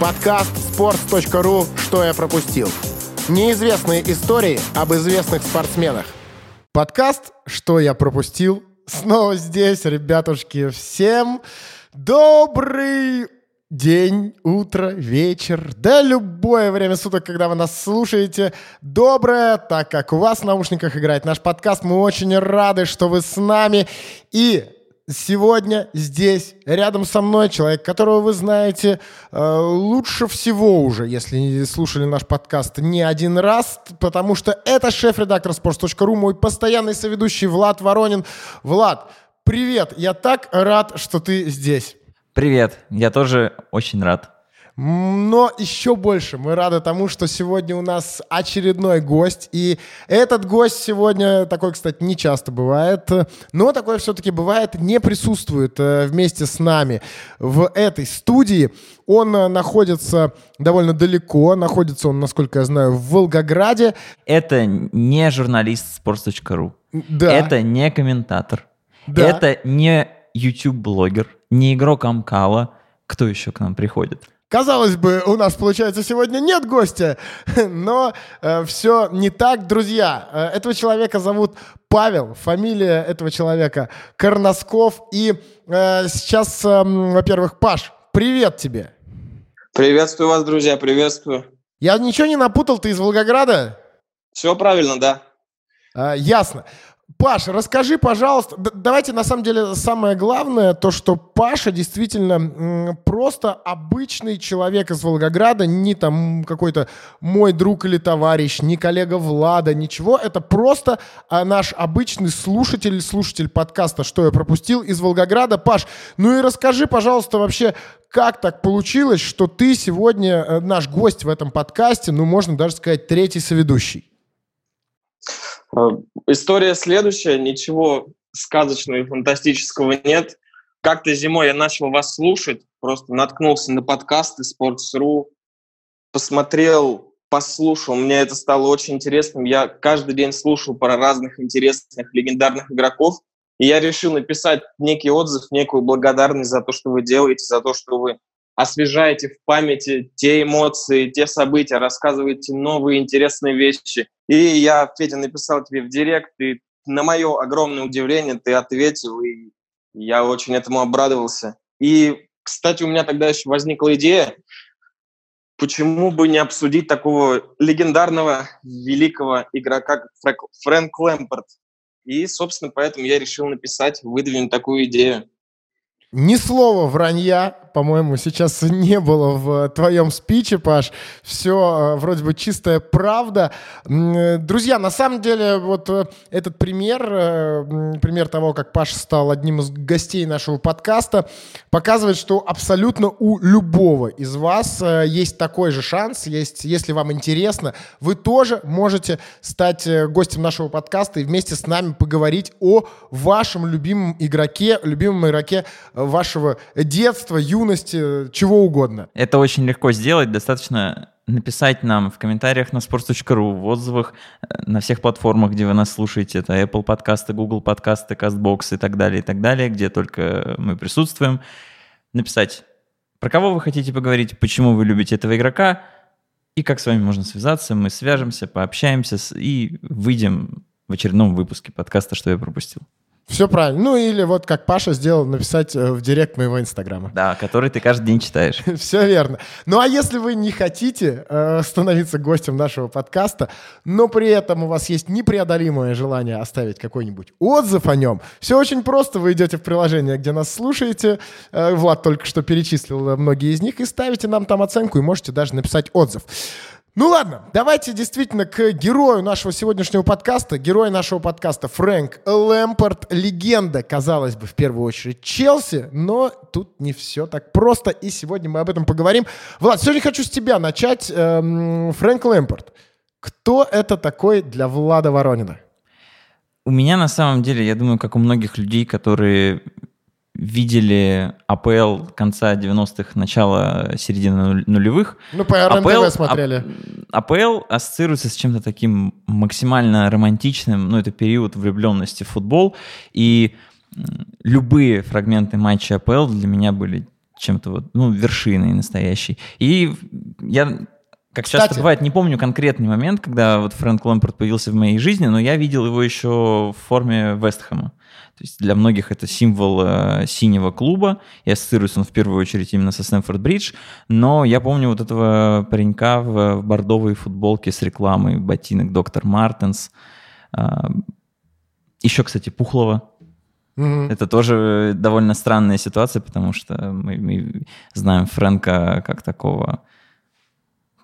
Подкаст sports.ru «Что я пропустил». Неизвестные истории об известных спортсменах. Подкаст «Что я пропустил» снова здесь, ребятушки. Всем добрый день, утро, вечер, да любое время суток, когда вы нас слушаете. Доброе, так как у вас в наушниках играет наш подкаст. Мы очень рады, что вы с нами. И Сегодня здесь, рядом со мной, человек, которого вы знаете э, лучше всего уже, если слушали наш подкаст не один раз, потому что это шеф-редактор sports.ru, мой постоянный соведущий Влад Воронин. Влад, привет, я так рад, что ты здесь. Привет, я тоже очень рад. Но еще больше мы рады тому, что сегодня у нас очередной гость. И этот гость сегодня, такой, кстати, не часто бывает, но такое все-таки бывает, не присутствует э, вместе с нами в этой студии. Он э, находится довольно далеко, находится он, насколько я знаю, в Волгограде. Это не журналист sports.ru. Да. Это не комментатор. Да. Это не YouTube-блогер, не игрок Амкала. Кто еще к нам приходит? Казалось бы, у нас, получается, сегодня нет гостя, но э, все не так, друзья. Э, этого человека зовут Павел, фамилия этого человека Корносков. И э, сейчас, э, во-первых, Паш, привет тебе. Приветствую вас, друзья, приветствую. Я ничего не напутал, ты из Волгограда? Все правильно, да. Э, ясно. Паша, расскажи, пожалуйста, давайте на самом деле самое главное, то, что Паша действительно просто обычный человек из Волгограда, не там какой-то мой друг или товарищ, не коллега Влада, ничего, это просто а, наш обычный слушатель, слушатель подкаста «Что я пропустил» из Волгограда. Паш, ну и расскажи, пожалуйста, вообще, как так получилось, что ты сегодня э, наш гость в этом подкасте, ну, можно даже сказать, третий соведущий? Э, история следующая, ничего сказочного и фантастического нет. Как-то зимой я начал вас слушать, просто наткнулся на подкасты Sports.ru, посмотрел, послушал, мне это стало очень интересным. Я каждый день слушал про разных интересных, легендарных игроков, и я решил написать некий отзыв, некую благодарность за то, что вы делаете, за то, что вы освежаете в памяти те эмоции, те события, рассказываете новые интересные вещи. И я, Федя, написал тебе в директ, и на мое огромное удивление ты ответил, и я очень этому обрадовался. И, кстати, у меня тогда еще возникла идея, почему бы не обсудить такого легендарного, великого игрока, как Фрэнк Лэмпорт. И, собственно, поэтому я решил написать, выдвинуть такую идею. Ни слова вранья, по-моему, сейчас не было в твоем спиче, Паш. Все э, вроде бы чистая правда. Друзья, на самом деле, вот э, этот пример, э, пример того, как Паш стал одним из гостей нашего подкаста, показывает, что абсолютно у любого из вас есть такой же шанс, есть, если вам интересно, вы тоже можете стать гостем нашего подкаста и вместе с нами поговорить о вашем любимом игроке, любимом игроке вашего детства, юности, чего угодно. Это очень легко сделать, достаточно написать нам в комментариях на sports.ru, в отзывах э, на всех платформах, где вы нас слушаете. Это Apple подкасты, Google подкасты, CastBox и так далее, и так далее, где только мы присутствуем. Написать, про кого вы хотите поговорить, почему вы любите этого игрока, и как с вами можно связаться. Мы свяжемся, пообщаемся и выйдем в очередном выпуске подкаста «Что я пропустил». Все правильно. Ну или вот как Паша сделал, написать э, в директ моего инстаграма. Да, который ты каждый день читаешь. Все верно. Ну а если вы не хотите э, становиться гостем нашего подкаста, но при этом у вас есть непреодолимое желание оставить какой-нибудь отзыв о нем, все очень просто. Вы идете в приложение, где нас слушаете. Э, Влад только что перечислил многие из них. И ставите нам там оценку и можете даже написать отзыв. Ну ладно, давайте действительно к герою нашего сегодняшнего подкаста. Герой нашего подкаста Фрэнк Лэмпорт, легенда, казалось бы, в первую очередь Челси, но тут не все так просто, и сегодня мы об этом поговорим. Влад, сегодня хочу с тебя начать. Эм, Фрэнк Лэмпорт. Кто это такой для Влада Воронина? У меня на самом деле, я думаю, как у многих людей, которые видели АПЛ конца 90-х, начала середины нулевых. Ну, по РНТВ смотрели. АПЛ ассоциируется с чем-то таким максимально романтичным, ну, это период влюбленности в футбол, и любые фрагменты матча АПЛ для меня были чем-то вот, ну, вершиной настоящей. И я как Кстати. часто бывает, не помню конкретный момент, когда вот Фрэнк Лэмпорт появился в моей жизни, но я видел его еще в форме Вестхэма. То есть для многих это символ э, синего клуба, и ассоциируется он в первую очередь именно со Стэнфорд Бридж, но я помню вот этого паренька в, в бордовой футболке с рекламой ботинок Доктор Мартенс. А, еще, кстати, Пухлова. Мгм. Это тоже довольно странная ситуация, потому что мы, мы знаем Фрэнка как такого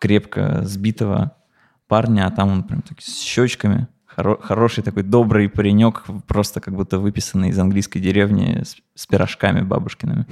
крепко сбитого парня, а там он прям так с щечками. Хоро- хороший такой добрый паренек, просто как будто выписанный из английской деревни с, с пирожками бабушкиными.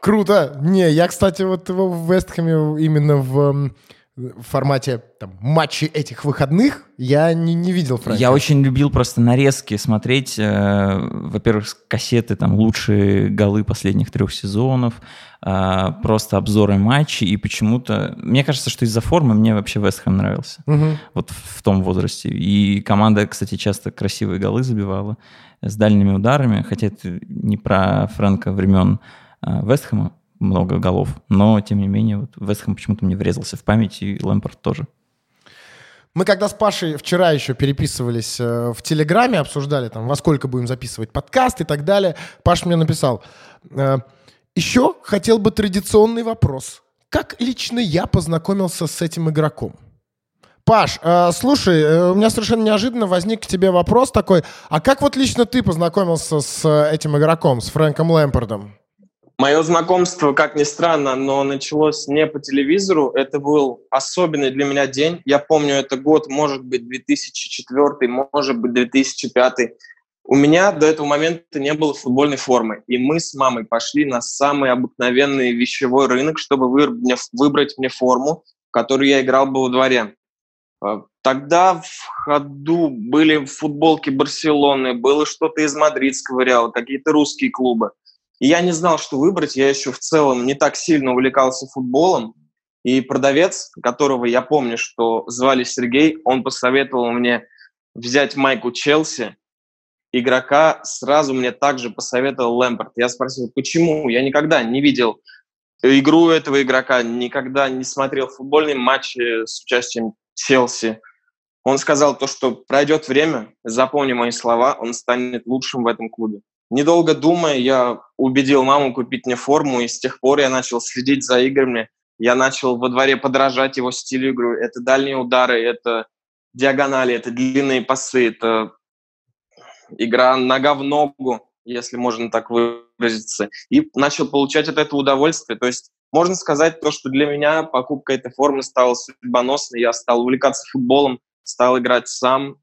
Круто. Не, я, кстати, вот в Вестхэме именно в в формате там, матчей этих выходных я не, не видел Фрэнка. Я очень любил просто нарезки смотреть. э, во-первых, кассеты, там, лучшие голы последних трех сезонов, э, просто обзоры матчей, и почему-то... Мне кажется, что из-за формы мне вообще Вестхэм нравился. Мгм. Вот в том возрасте. И команда, кстати, часто красивые голы забивала с дальними ударами, хотя это не про Фрэнка времен э, Вестхэма, много голов, но, тем не менее, вот Вестхэм почему-то мне врезался в память, и Лэмпорт тоже. Мы когда с Пашей вчера еще переписывались э, в Телеграме, обсуждали там, во сколько будем записывать подкаст и так далее, Паш мне написал, э, еще хотел бы традиционный вопрос. Как лично я познакомился с этим игроком? Паш, э, слушай, э, у меня совершенно неожиданно возник к тебе вопрос такой, а как вот лично ты познакомился с э, этим игроком, с Фрэнком Лэмпордом? Мое знакомство, как ни странно, но началось не по телевизору. Это был особенный для меня день. Я помню, это год, может быть, 2004, может быть, 2005. У меня до этого момента не было футбольной формы. И мы с мамой пошли на самый обыкновенный вещевой рынок, чтобы выбрать мне форму, в которую я играл бы во дворе. А, Тогда в ходу были футболки Барселоны, было что-то из мадридского Реала, какие-то русские клубы. И я не знал, что выбрать. Я еще в целом не так сильно увлекался футболом. И продавец, которого я помню, что звали Сергей, он посоветовал мне взять майку Челси. Игрока сразу мне также посоветовал Лэмпорт. Я спросил, почему? Я никогда не видел игру этого игрока, никогда не смотрел футбольные матчи с участием Челси. Он сказал то, что пройдет время, запомни мои слова, он станет лучшим в этом клубе. Недолго думая, я убедил маму купить мне форму, и с тех пор я начал следить за играми. Я начал во дворе подражать его стилю игры. Это дальние удары, это диагонали, это длинные пасы, это игра нога в ногу, если можно так выразиться. И начал получать от этого удовольствие. То есть можно сказать то, что для меня покупка этой формы стала судьбоносной. Я стал увлекаться футболом, стал играть сам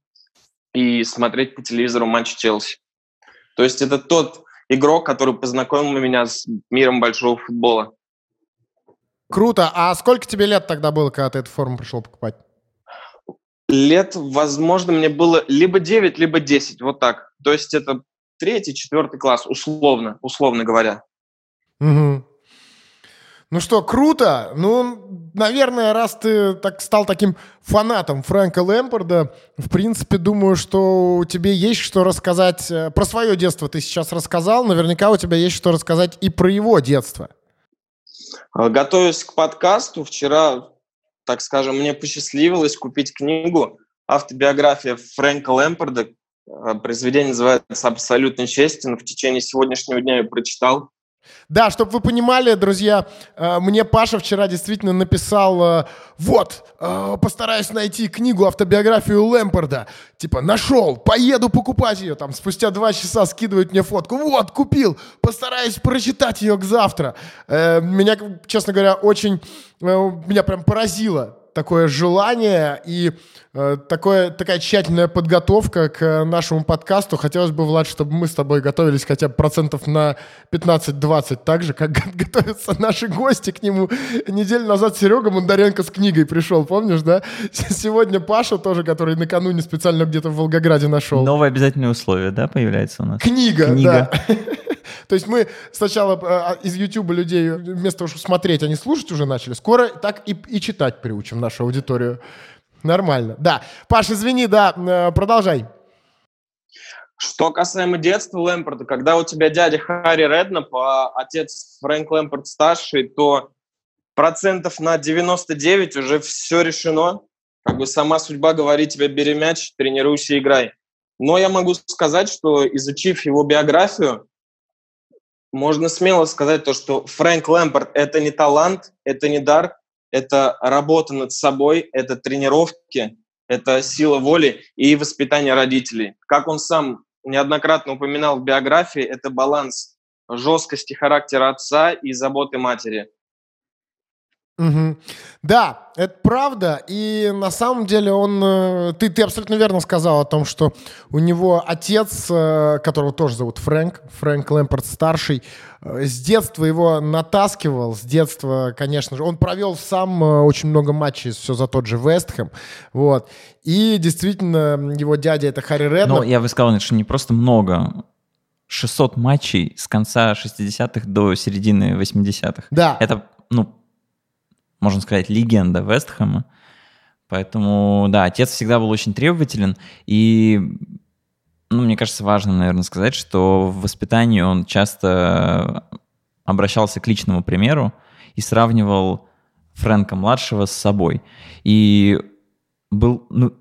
и смотреть по телевизору матч Челси. То есть это тот игрок, который познакомил меня с миром большого футбола. Круто. А сколько тебе лет тогда было, когда ты эту форму пришел покупать? Лет, возможно, мне было либо 9, либо 10, вот так. То есть это третий, четвертый класс, условно, условно говоря. Мгм. Ну что, круто. Ну, наверное, раз ты так стал таким фанатом Фрэнка Лэмпорда, в принципе, думаю, что у тебе есть что рассказать. э, Про свое детство ты сейчас рассказал. Наверняка у тебя есть что рассказать и про его детство. А, Готовясь к подкасту, вчера, так скажем, мне посчастливилось купить книгу «Автобиография Фрэнка Лэмпорда». А, Произведение называется «Абсолютно честен». В течение сегодняшнего дня я прочитал. Да, чтобы вы понимали, друзья, э, мне Паша вчера действительно написал, э, вот, э, постараюсь найти книгу, автобиографию Лэмпорда. Типа, нашел, поеду покупать ее. Там спустя два часа скидывают мне фотку. Вот, купил, постараюсь прочитать ее к завтра. Меня, честно говоря, очень, меня прям поразило такое желание и э, такое, такая тщательная подготовка к э, нашему подкасту. Хотелось бы, Влад, чтобы мы с тобой готовились хотя бы процентов на 15-20, так же, как готовятся наши гости к нему. Неделю назад Серега Бондаренко с книгой пришел, помнишь, да? Сегодня Паша тоже, который накануне специально где-то в Волгограде нашел. Новое обязательное условие, да, появляется у нас? Книга, Книга. да. То есть мы сначала э, из YouTube людей вместо того, чтобы смотреть, они слушать уже начали. Скоро так и, и читать приучим нашу аудиторию. Нормально. Да. Паш, извини, да, э, продолжай. Что касаемо детства Лэмпорта, когда у тебя дядя Харри Реднап, а отец Фрэнк Лэмпорт старший, то процентов на 99 уже все решено. Как бы сама судьба говорит тебе, бери мяч, тренируйся, играй. Но я могу сказать, что изучив его биографию, можно смело сказать то, что Фрэнк Лэмпорт – это не талант, это не дар, это работа над собой, это тренировки, это сила воли и воспитание родителей. Как он сам неоднократно упоминал в биографии, это баланс жесткости характера отца и заботы матери. Угу. Да, это правда. И на самом деле он... Э, ты, ты абсолютно верно сказал о том, что у него отец, э, которого тоже зовут Фрэнк, Фрэнк Лэмпорт старший, э, с детства его натаскивал, с детства, конечно же. Он провел сам очень много матчей все за тот же Вестхэм. Вот. И действительно, его дядя это Харри Реднап. Но я бы сказал, что не просто много. 600 матчей с конца 60-х до середины 80-х. Да. Это, ну, можно сказать, легенда Вестхэма. Поэтому, да, отец всегда был очень требователен. И, ну, мне кажется, важно, наверное, сказать, что в воспитании он часто обращался к личному примеру и сравнивал Фрэнка-младшего с собой. И был, ну,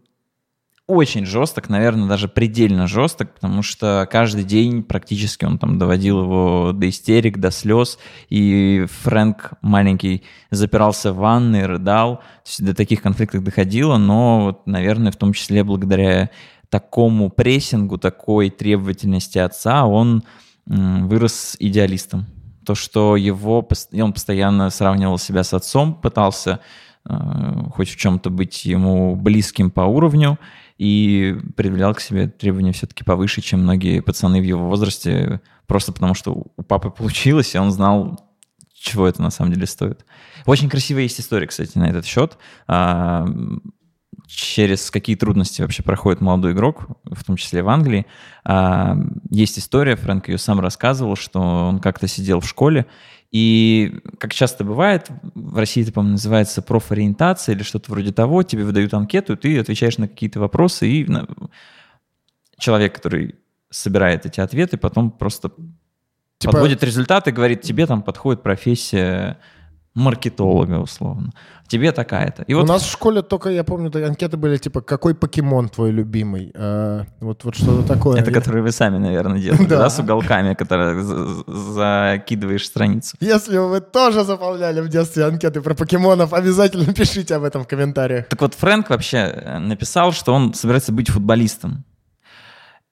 очень жесток, наверное, даже предельно жесток, потому что каждый день практически он там доводил его до истерик, до слез, и Фрэнк маленький запирался в ванной, рыдал, до таких конфликтов доходило, но, вот, наверное, в том числе благодаря такому прессингу, такой требовательности отца, он вырос идеалистом. То, что его, он постоянно сравнивал себя с отцом, пытался э, хоть в чем-то быть ему близким по уровню, и предъявлял к себе требования все-таки повыше, чем многие пацаны в его возрасте, просто потому что у папы получилось, и он знал, чего это на самом деле стоит. Очень красивая есть история, кстати, на этот счет. А, через какие трудности вообще проходит молодой игрок, в том числе в Англии. А, есть история, Фрэнк ее сам рассказывал, что он как-то сидел в школе, и, как часто бывает, в России это, по-моему, называется профориентация или что-то вроде того, тебе выдают анкету, ты отвечаешь на какие-то вопросы, и человек, который собирает эти ответы, потом просто типа... подводит результаты, говорит, тебе там подходит профессия маркетолога, условно. Тебе такая-то. И вот... У нас в школе только, я помню, анкеты были типа, какой покемон твой любимый? А, вот, вот что-то такое. Это которые вы сами, наверное, делаете, да, с уголками, которые закидываешь страницу. Если вы тоже заполняли в детстве анкеты про покемонов, обязательно пишите об этом в комментариях. Так вот, Фрэнк вообще э, написал, что он собирается быть футболистом.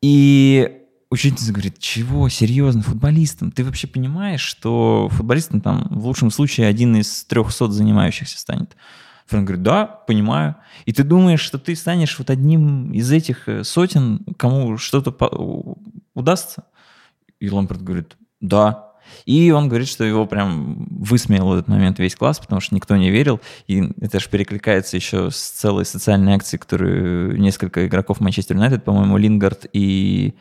И Учительница говорит, чего, серьезно, футболистом? Ты вообще понимаешь, что футболистом там в лучшем случае один из трехсот занимающихся станет? Фрэнк говорит, да, понимаю. И ты думаешь, что ты станешь вот одним из этих э, сотен, кому что-то удастся? И Лампорт говорит, да. И он говорит, что его прям высмеял этот момент весь класс, потому что никто не верил. И это же перекликается еще с целой социальной акцией, которую несколько игроков Манчестер Юнайтед, по-моему, Лингард и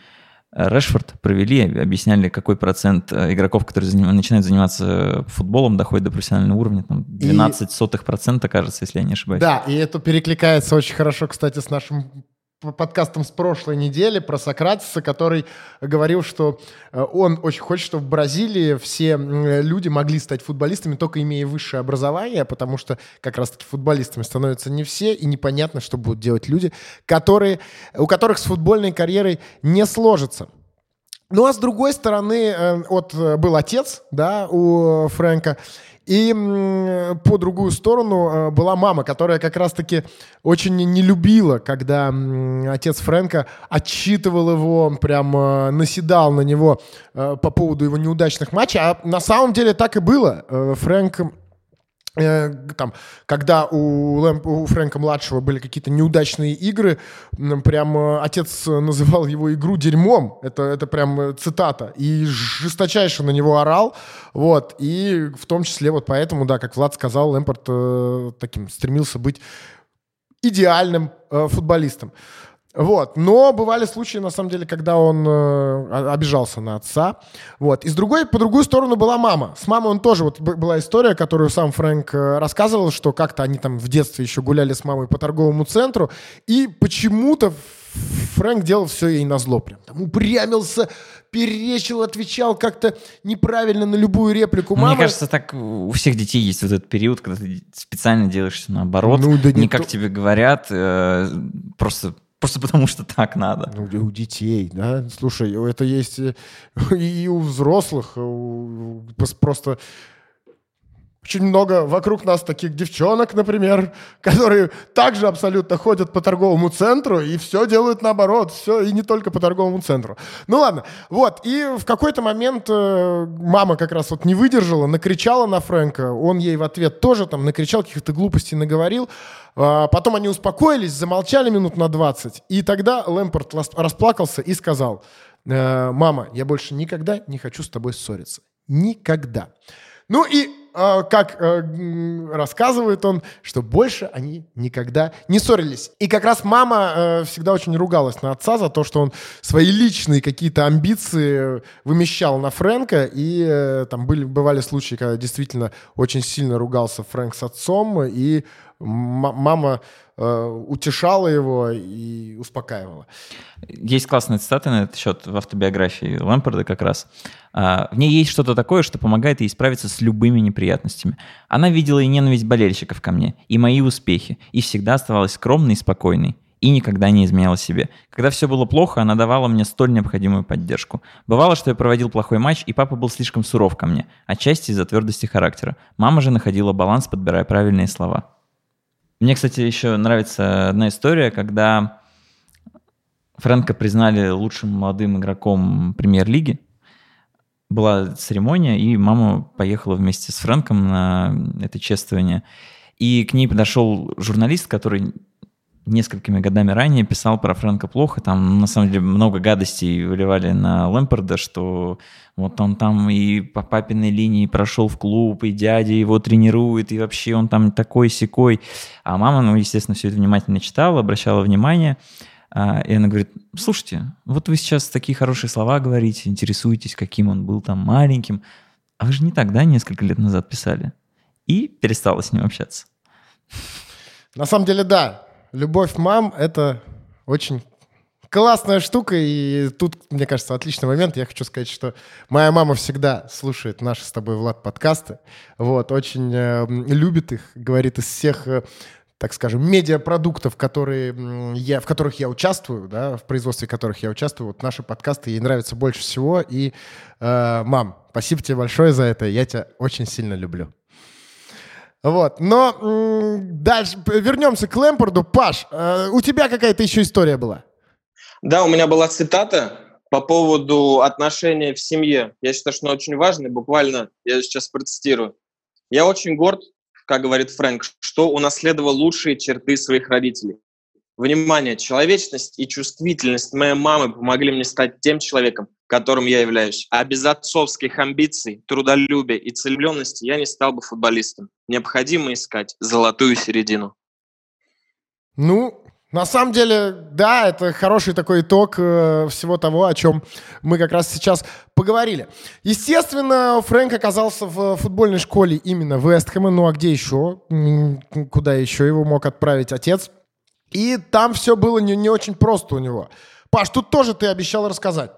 Решфорд провели, объясняли, какой процент э, игроков, которые заним... начинают заниматься футболом, доходит до профессионального уровня, там 12 и... сотых процента, кажется, если я не ошибаюсь. Да, и это перекликается очень хорошо, кстати, с нашим подкастом с прошлой недели про Сократиса, который говорил, что э, он очень хочет, чтобы в Бразилии все люди могли стать футболистами, только имея высшее образование, потому что как раз-таки футболистами становятся не все, и непонятно, что будут делать люди, которые, у которых с футбольной карьерой не сложится. Ну а с другой стороны, э, вот э, был отец, да, у Фрэнка, и по другую сторону э, была мама, которая как раз-таки очень не любила, когда отец Фрэнка отчитывал его, прям э, наседал на него э, по поводу его неудачных матчей. А на самом деле так и было. Фрэнк там, когда у, Лэмп, у Фрэнка младшего были какие-то неудачные игры, прям э, отец называл его игру дерьмом. Это, это прям э, цитата. И жесточайше на него орал. Вот. И в том числе вот поэтому, да, как Влад сказал, Лэмпорт э, таким стремился быть идеальным э, футболистом. Вот. Но бывали случаи, на самом деле, когда он э, обижался на отца. Вот. И с другой, по другую сторону была мама. С мамой он тоже, вот была история, которую сам Фрэнк э, рассказывал, что как-то они там в детстве еще гуляли с мамой по торговому центру, и почему-то Фрэнк делал все ей на зло прям. Там упрямился, перечил, отвечал как-то неправильно на любую реплику мамы. Мне кажется, так у всех детей есть вот этот период, когда ты специально делаешь все наоборот, Ну, да не не как то- тебе говорят, э, просто, просто потому что так надо. Ну, у детей, да. Слушай, это есть э, и у взрослых. пос- Просто очень много вокруг нас таких девчонок, например, которые также абсолютно ходят по торговому центру и все делают наоборот, все и не только по торговому центру. Ну ладно, вот и в какой-то момент э, мама как раз вот не выдержала, накричала на Фрэнка, он ей в ответ тоже там накричал каких-то глупостей, наговорил. А, Потом они успокоились, замолчали минут на 20, и тогда Лэмпорт расплакался и сказал, «Э, мама, я больше никогда не хочу с тобой ссориться. Никогда. Ну и э, как э, рассказывает он, что больше они никогда не ссорились. И как раз мама э, всегда очень ругалась на отца за то, что он свои личные какие-то амбиции вымещал на Фрэнка. И э, там были, бывали случаи, когда действительно очень сильно ругался Фрэнк с отцом. И мама э, утешала его и успокаивала. Есть классная цитата на этот счет в автобиографии Лэмпорда как раз. А, В ней есть что-то такое, что помогает ей справиться с любыми неприятностями. Она видела и ненависть болельщиков ко мне, и мои успехи, и всегда оставалась скромной и спокойной, и никогда не изменяла себе. Когда все было плохо, она давала мне столь необходимую поддержку. Бывало, что я проводил плохой матч, и папа был слишком суров ко мне, отчасти из-за твердости характера. Мама же находила баланс, подбирая правильные слова. Мне, кстати, еще нравится одна история, когда Фрэнка признали лучшим молодым игроком премьер-лиги. Была церемония, и мама поехала вместе с Фрэнком на это чествование. И к ней подошел журналист, который несколькими годами ранее писал про Фрэнка плохо. Там, на самом деле, много гадостей выливали на Лэмпорда, что вот он там и по папиной линии прошел в клуб, и дядя его тренирует, и вообще он там такой-сякой. А мама, ну, естественно, все это внимательно читала, обращала внимание. А, И она говорит, слушайте, вот вы сейчас такие хорошие слова говорите, интересуетесь, каким он был там маленьким, а вы же не так, да, несколько лет назад писали? И перестала с ним общаться. На самом деле, да, любовь мам — это очень классная штука, и тут, мне кажется, отличный момент. Я хочу сказать, что моя мама всегда слушает наши с тобой, Влад, подкасты, вот, очень э, любит их, говорит из всех э, так скажем, медиапродуктов, которые я, в которых я участвую, да, в производстве которых я участвую, вот наши подкасты ей нравятся больше всего. И, э, мам, спасибо тебе большое за это, я тебя очень сильно люблю. Вот, но дальше вернемся к Лэмпорду. Паш, э, у тебя какая-то еще история была? Да, у меня была цитата по поводу отношений в семье. Я считаю, что она очень важная. Буквально я сейчас процитирую. «Я очень горд, как говорит Фрэнк, что унаследовал лучшие черты своих родителей. Внимание, человечность и чувствительность моей мамы помогли мне стать тем человеком, которым я являюсь. А без отцовских амбиций, трудолюбия и целебленности я не стал бы футболистом. Необходимо искать золотую середину. Ну, на самом деле, да, это хороший такой итог э, всего того, о чем мы как раз сейчас поговорили. Естественно, Фрэнк оказался в футбольной школе именно Вестхэма, ну а где еще? Куда еще его мог отправить отец? И там все было не, не очень просто у него. Паш, тут тоже ты обещал рассказать.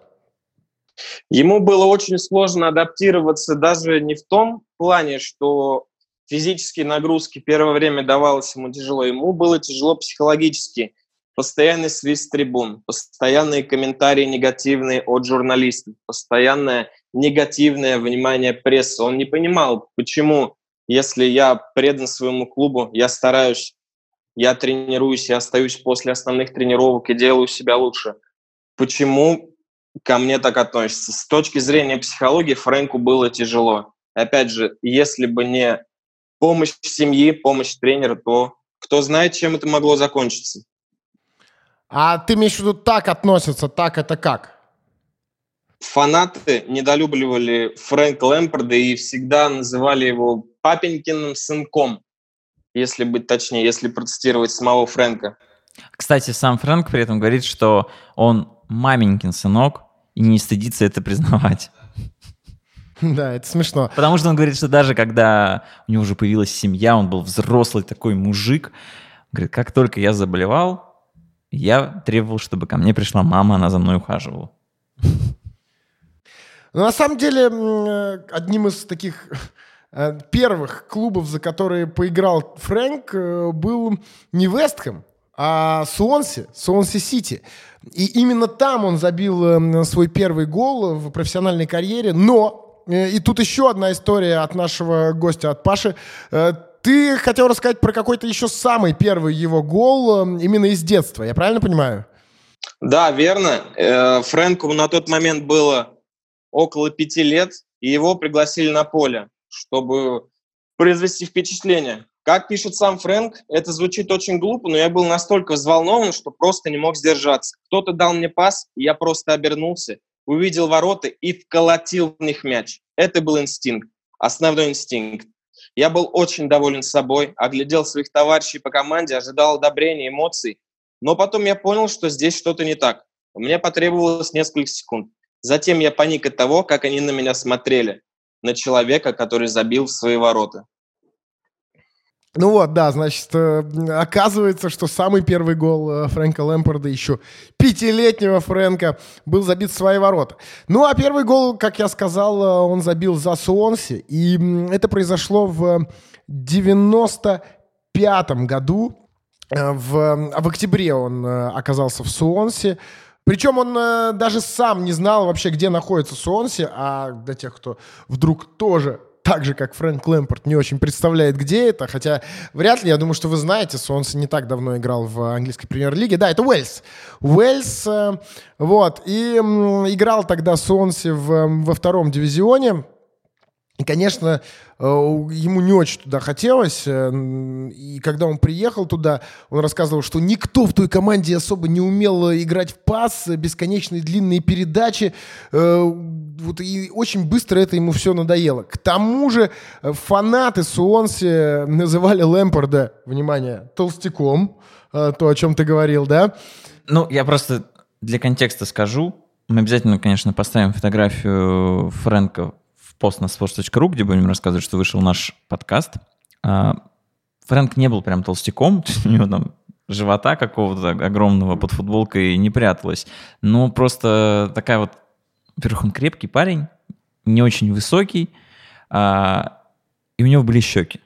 Ему было очень сложно адаптироваться даже не в том плане, что физические нагрузки первое время давалось ему тяжело. Ему было тяжело психологически. Постоянный свист трибун, постоянные комментарии негативные от журналистов, постоянное негативное внимание прессы. Он не понимал, почему, если я предан своему клубу, я стараюсь, я тренируюсь, я остаюсь после основных тренировок и делаю себя лучше. Почему ко мне так относятся? С точки зрения психологии Фрэнку было тяжело. Опять же, если бы не помощь семьи, помощь тренера, то кто знает, чем это могло закончиться. А ты имеешь в виду так относятся, так это как? Фанаты недолюбливали Фрэнка Лэмпорда и всегда называли его папенькиным сынком, если быть точнее, если процитировать самого Фрэнка. Кстати, сам Фрэнк при этом говорит, что он маменькин сынок и не стыдится это признавать. Да, это смешно. Потому что он говорит, что даже когда у него уже появилась семья, он был взрослый такой мужик. Говорит, как только я заболевал, Я требовал, чтобы ко мне пришла мама, она за мной ухаживала. Но на самом деле, э, одним из таких э, первых клубов, за которые поиграл Фрэнк, э, был не Вестхэм, а Суонси, Суонси Сити. И именно там он забил свой первый гол в профессиональной карьере. Но, и тут еще одна история от нашего гостя, от Паши. Ты хотел рассказать про какой-то еще самый первый его гол именно из детства, я правильно понимаю? Да, верно. Фрэнку на тот момент было около пяти лет, и его пригласили на поле, чтобы произвести впечатление. Как пишет сам Фрэнк, это звучит очень глупо, но я был настолько взволнован, что просто не мог сдержаться. Кто-то дал мне пас, и я просто обернулся, увидел ворота и вколотил в них мяч. Это был инстинкт, основной инстинкт. Я был очень доволен собой, оглядел своих товарищей по команде, ожидал одобрения, эмоций. Но потом я понял, что здесь что-то не так. Мне потребовалось несколько секунд. Затем я паник от того, как они на меня смотрели, на человека, который забил в свои ворота. Ну вот, да, значит, э, оказывается, что самый первый гол э, Фрэнка Лэмпорда, еще пятилетнего Фрэнка, был забит в свои ворота. Ну, а первый гол, как я сказал, э, он забил за Суонси, и это произошло в 95-м году. В, в октябре он оказался в Суонсе. Причем он э, даже сам не знал вообще, где находится Суонси, а для тех, кто вдруг тоже так же, как Фрэнк Лэмпорт, не очень представляет, где это, хотя вряд ли, я думаю, что вы знаете, Суонси не так давно играл в английской премьер-лиге. Да, это Уэльс. Уэльс, э, вот, и играл тогда Суонси в, во втором дивизионе, и, конечно, э, ему не очень туда хотелось. Э, и когда он приехал туда, он рассказывал, что никто в той команде особо не умел играть в пас, бесконечные длинные передачи. Э, вот и очень быстро это ему все надоело. К тому же фанаты Суонси называли Лэмпорда, внимание, толстяком, то, о чем ты говорил, да? Ну, я просто для контекста скажу. Мы обязательно, конечно, поставим фотографию Фрэнка пост на sports.ru, где будем рассказывать, что вышел наш подкаст. А, Фрэнк не был прям толстяком, у него там живота какого-то огромного под футболкой не пряталось. Но просто такая вот... Во-первых, он крепкий парень, не очень высокий, а, и у него были щеки.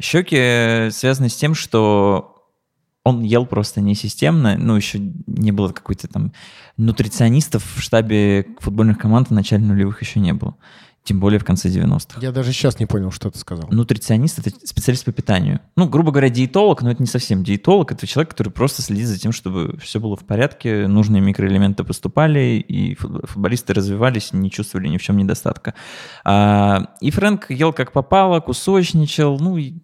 Щеки связаны с тем, что он ел просто несистемно, ну, еще не было какой-то там нутриционистов в штабе футбольных команд в начале нулевых еще не было. Тем более в конце 90-х. Я даже сейчас не понял, что ты сказал. Нутриционист — это специалист по питанию. Ну, грубо говоря, диетолог, но это не совсем диетолог. Это человек, который просто следит за тем, чтобы все было в порядке, нужные микроэлементы поступали, и футболисты развивались, не чувствовали ни в чем недостатка. А, и Фрэнк ел как попало, кусочничал, ну, и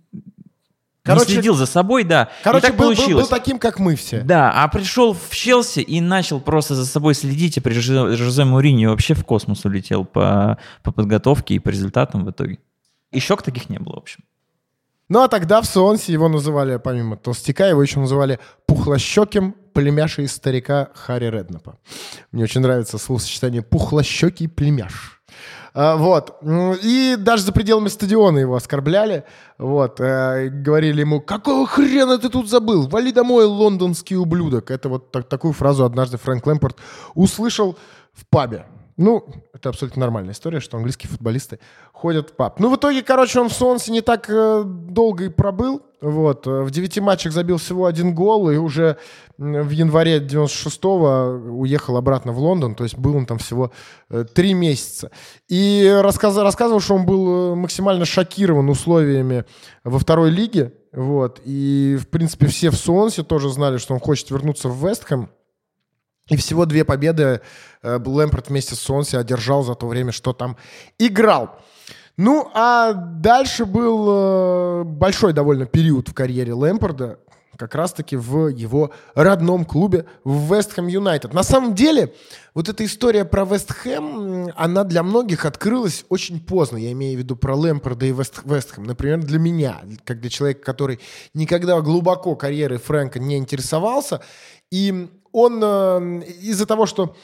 Короче, не следил за собой, да. Короче, и так был, получилось. Был, был таким, как мы все. Да, а пришел в Челси и начал просто за собой следить, и при Жозе Мourinho вообще в космос улетел по, по подготовке и по результатам в итоге. И щек таких не было, в общем. Ну, а тогда в Суонсе его называли, помимо толстяка, его еще называли пухлощеким племяшей старика Харри Реднапа. Мне очень нравится словосочетание «пухлощекий племяш». А, вот. И даже за пределами стадиона его оскорбляли. Вот. Э, говорили ему, какого хрена ты тут забыл? Вали домой, лондонский ублюдок. Это вот так, такую фразу однажды Фрэнк Лэмпорт услышал в пабе. Ну, это абсолютно нормальная история, что английские футболисты ходят в паб. Ну, в итоге, короче, он в Солнце не так э, долго и пробыл. Вот. Э, в девяти матчах забил всего один гол, и уже в январе 96-го уехал обратно в Лондон. То есть был он там всего э, три месяца. И рассказ, рассказывал, что он был максимально шокирован условиями во второй лиге. Вот. И, в принципе, все в Солнце тоже знали, что он хочет вернуться в Вестхэм. И всего две победы Лэмпорт вместе с Сонси одержал за то время, что там играл. Ну, а дальше был э, большой довольно период в карьере Лэмпорда, как раз-таки в его родном клубе в Вестхэм Юнайтед. На самом деле, вот эта история про Вестхэм, она для многих открылась очень поздно. Я имею в виду про Лэмпорда и Вест, Вестхэм. Например, для меня, как для человека, который никогда глубоко карьерой Фрэнка не интересовался. И он э, из-за того, что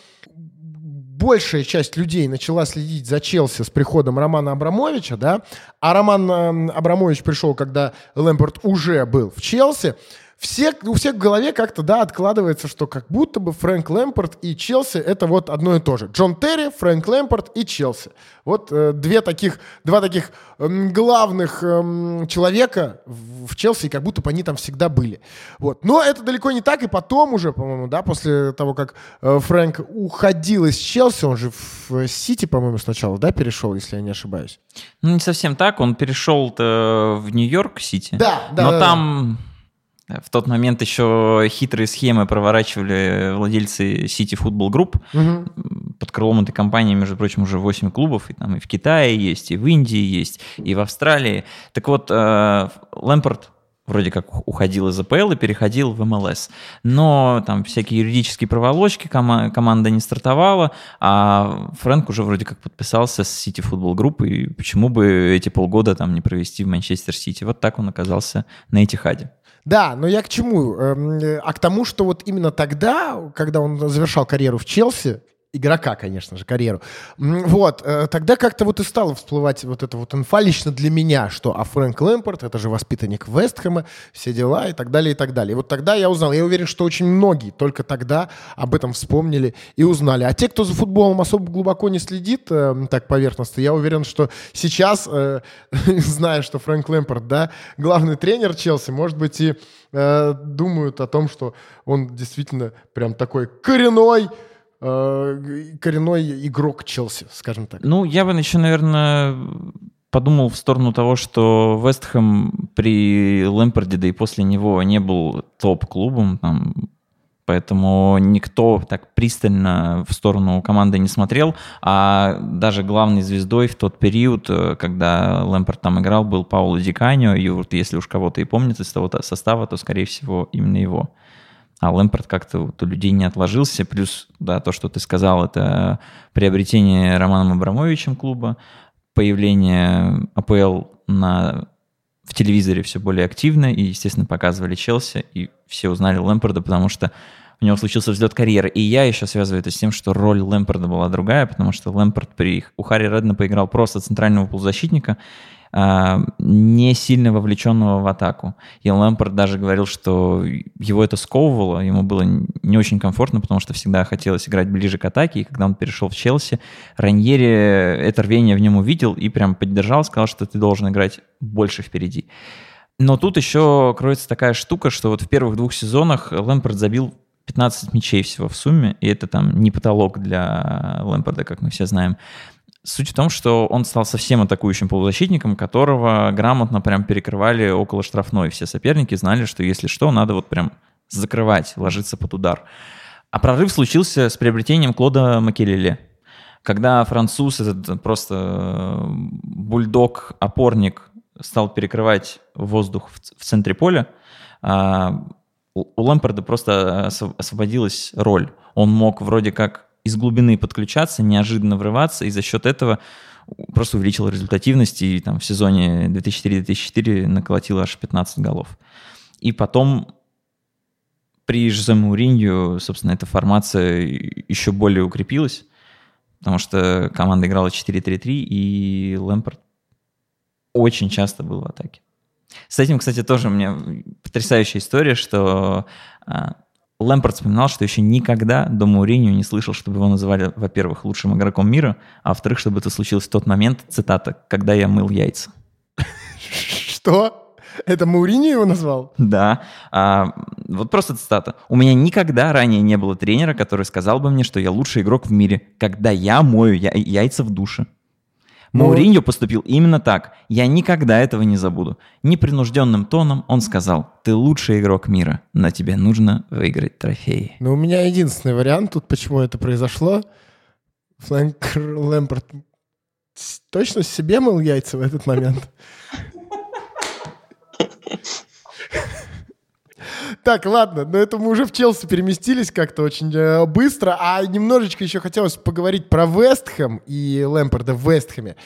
большая часть людей начала следить за Челси с приходом Романа Абрамовича, да, а Роман э, Абрамович пришел, когда Лэмпорт уже был в Челси, все, у всех в голове как-то, да, откладывается, что как будто бы Фрэнк Лэмпорт и Челси это вот одно и то же. Джон Терри, Фрэнк Лэмпорт и Челси. Вот э, две таких, два таких э, главных э, человека в, в Челси, как будто бы они там всегда были. Вот. Но это далеко не так, и потом уже, по-моему, да, после того, как э, Фрэнк уходил из Челси, он же в Сити, по-моему, сначала, да, перешел, если я не ошибаюсь. Ну, не совсем так, он перешел в Нью-Йорк Сити. Да, да. Но да, там... Да в тот момент еще хитрые схемы проворачивали владельцы City Football Group. Угу. Под крылом этой компании, между прочим, уже 8 клубов. И там и в Китае есть, и в Индии есть, и в Австралии. Так вот, Лэмпорт вроде как уходил из АПЛ и переходил в МЛС. Но там всякие юридические проволочки, кома- команда не стартовала, а Фрэнк уже вроде как подписался с City Football Group, и почему бы эти полгода там не провести в Манчестер Сити. Вот так он оказался на Этихаде. Да, но я к чему? Эм, э, а к тому, что вот именно тогда, когда он завершал карьеру в Челси, игрока, конечно же, карьеру. Вот, э, тогда как-то вот и стало всплывать вот эта вот инфа лично для меня, что а Фрэнк Лэмпорт, это же воспитанник Вестхэма, все дела и так далее, и так далее. И вот тогда я узнал, я уверен, что очень многие только тогда об этом вспомнили и узнали. А те, кто за футболом особо глубоко не следит, э, так поверхностно, я уверен, что сейчас, э, зная, что Фрэнк Лэмпорт, да, главный тренер Челси, может быть, и думают о том, что он действительно прям такой коренной, коренной игрок Челси, скажем так. Ну, я бы еще, наверное, подумал в сторону того, что Вестхэм при Лэмпорде, да и после него не был топ-клубом, там, поэтому никто так пристально в сторону команды не смотрел, а даже главной звездой в тот период, э, когда Лэмпорт там играл, был Пауло Диканио, и вот если уж кого-то и помнит из того состава, то, скорее всего, именно его а Лэмпорт как-то вот у людей не отложился. Плюс, да, то, что ты сказал, это приобретение Романом Абрамовичем клуба, появление АПЛ на, в телевизоре все более активно, и, естественно, показывали Челси, и все узнали Лэмпорда, потому что у него случился взлет карьеры. И я еще связываю это с тем, что роль Лэмпорда была другая, потому что Лэмпорд при у Харри Редна поиграл просто центрального полузащитника, не сильно вовлеченного в атаку. И Лэмпорт даже говорил, что его это сковывало, ему было не очень комфортно, потому что всегда хотелось играть ближе к атаке, и когда он перешел в Челси, Раньери это рвение в нем увидел и прям поддержал, сказал, что ты должен играть больше впереди. Но тут еще кроется такая штука, что вот в первых двух сезонах Лэмпорт забил 15 мячей всего в сумме, и это там не потолок для Лэмпорда, как мы все знаем. Суть в том, что он стал совсем атакующим полузащитником, которого грамотно прям перекрывали около штрафной. Все соперники знали, что если что, надо вот прям закрывать, ложиться под удар. А прорыв случился с приобретением Клода Макелеле. Когда француз, этот просто э, бульдог-опорник, стал перекрывать воздух в центре поля, а, у Лэмпорда просто освободилась роль. Он мог вроде как из глубины подключаться, неожиданно врываться, и за счет этого просто увеличил результативность, и там в сезоне 2004-2004 наколотил аж 15 голов. И потом при Жозе Мауринью, собственно, эта формация еще более укрепилась, потому что команда играла 4-3-3, и Лэмпорт очень часто был в атаке. С этим, кстати, тоже у меня потрясающая история, что а, Лэмпорт вспоминал, что еще никогда до Мауриньо не слышал, чтобы его называли, во-первых, лучшим игроком мира, а во-вторых, чтобы это случилось в тот момент, цитата, когда я мыл яйца. Что? Это Мауриньо его назвал? Да. А, вот просто цитата. «У меня никогда ранее не было тренера, который сказал бы мне, что я лучший игрок в мире, когда я мою я- яйца в душе». Мауриньо поступил именно так. Я никогда этого не забуду. Непринужденным тоном он сказал, ты лучший игрок мира, но тебе нужно выиграть трофеи. Ну, у меня единственный вариант тут, почему это произошло. Флэнк Лэмпорт точно себе мыл яйца в этот момент? Так, ладно, но это мы уже в Челси переместились как-то очень э, быстро, а немножечко еще хотелось поговорить про Вестхэм и Лэмпорда в Вестхэме.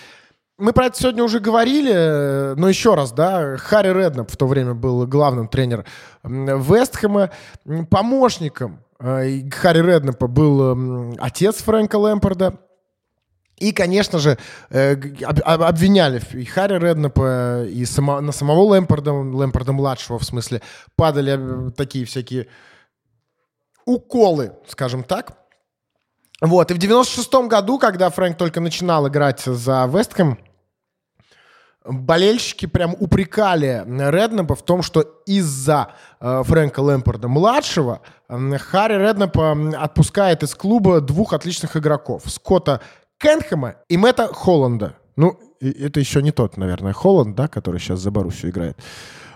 Мы про это сегодня уже говорили, э, но еще раз, да, Харри Реднап в то время был главным тренером Вестхэма, помощником э, Харри Реднапа был отец Фрэнка Лэмпорда, И, конечно же, э, обвиняли и Харри Реднапа, и само, на самого Лэмпорда, Лэмпорда-младшего, в смысле, падали такие всякие уколы, скажем так. Вот, и в 96-м году, когда Фрэнк только начинал играть за Вестхэм, болельщики прям упрекали Реднапа в том, что из-за э, Фрэнка Лэмпорда младшего э, Харри Реднап отпускает из клуба двух отличных игроков. Скотта Кенхэма и Мэтта Холланда. Ну, это еще не тот, наверное, Холланд, да, который сейчас за Боруссию играет.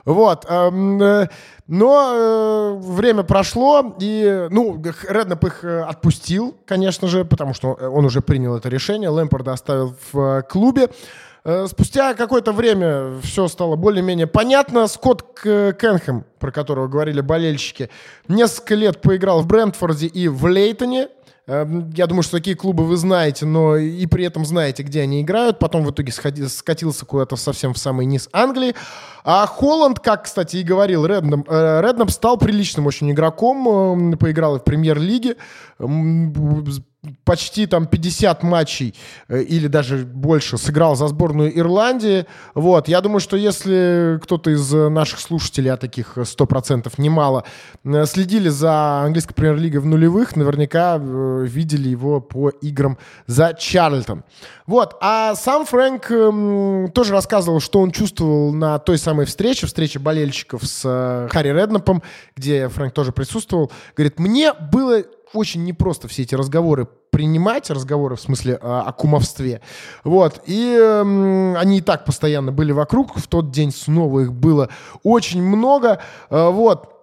Вот. Эм, э, но э, время прошло, и, ну, Реднап их э, отпустил, конечно же, потому что он уже принял это решение. Лэмпорда оставил в клубе. Спустя какое-то время все стало более-менее понятно. Скотт Кенхэм, про которого говорили болельщики, несколько лет поиграл в Брентфорде и в Лейтоне. Эм, я думаю, что такие клубы вы знаете, но и при этом знаете, где они играют. Потом в итоге сходи, скатился куда-то совсем в самый низ Англии. А Холланд, как, кстати, и говорил Реднап, э, Реднап стал приличным очень игроком, поиграл и в премьер-лиге, почти там 50 матчей э, или даже больше сыграл за сборную Ирландии. Вот, я думаю, что если кто-то из наших слушателей, а таких 100% немало, э, следили за английской премьер-лигой в нулевых, наверняка э, видели его по играм за Чарльтон. Вот, а сам Фрэнк эм, тоже рассказывал, что он чувствовал на той самой встрече, встрече болельщиков с Харри Реднапом, где Фрэнк тоже присутствовал. Говорит, мне было очень непросто все эти разговоры принимать, разговоры в смысле о, о кумовстве. Вот. И э, они и так постоянно были вокруг. В тот день снова их было очень много. Э, вот.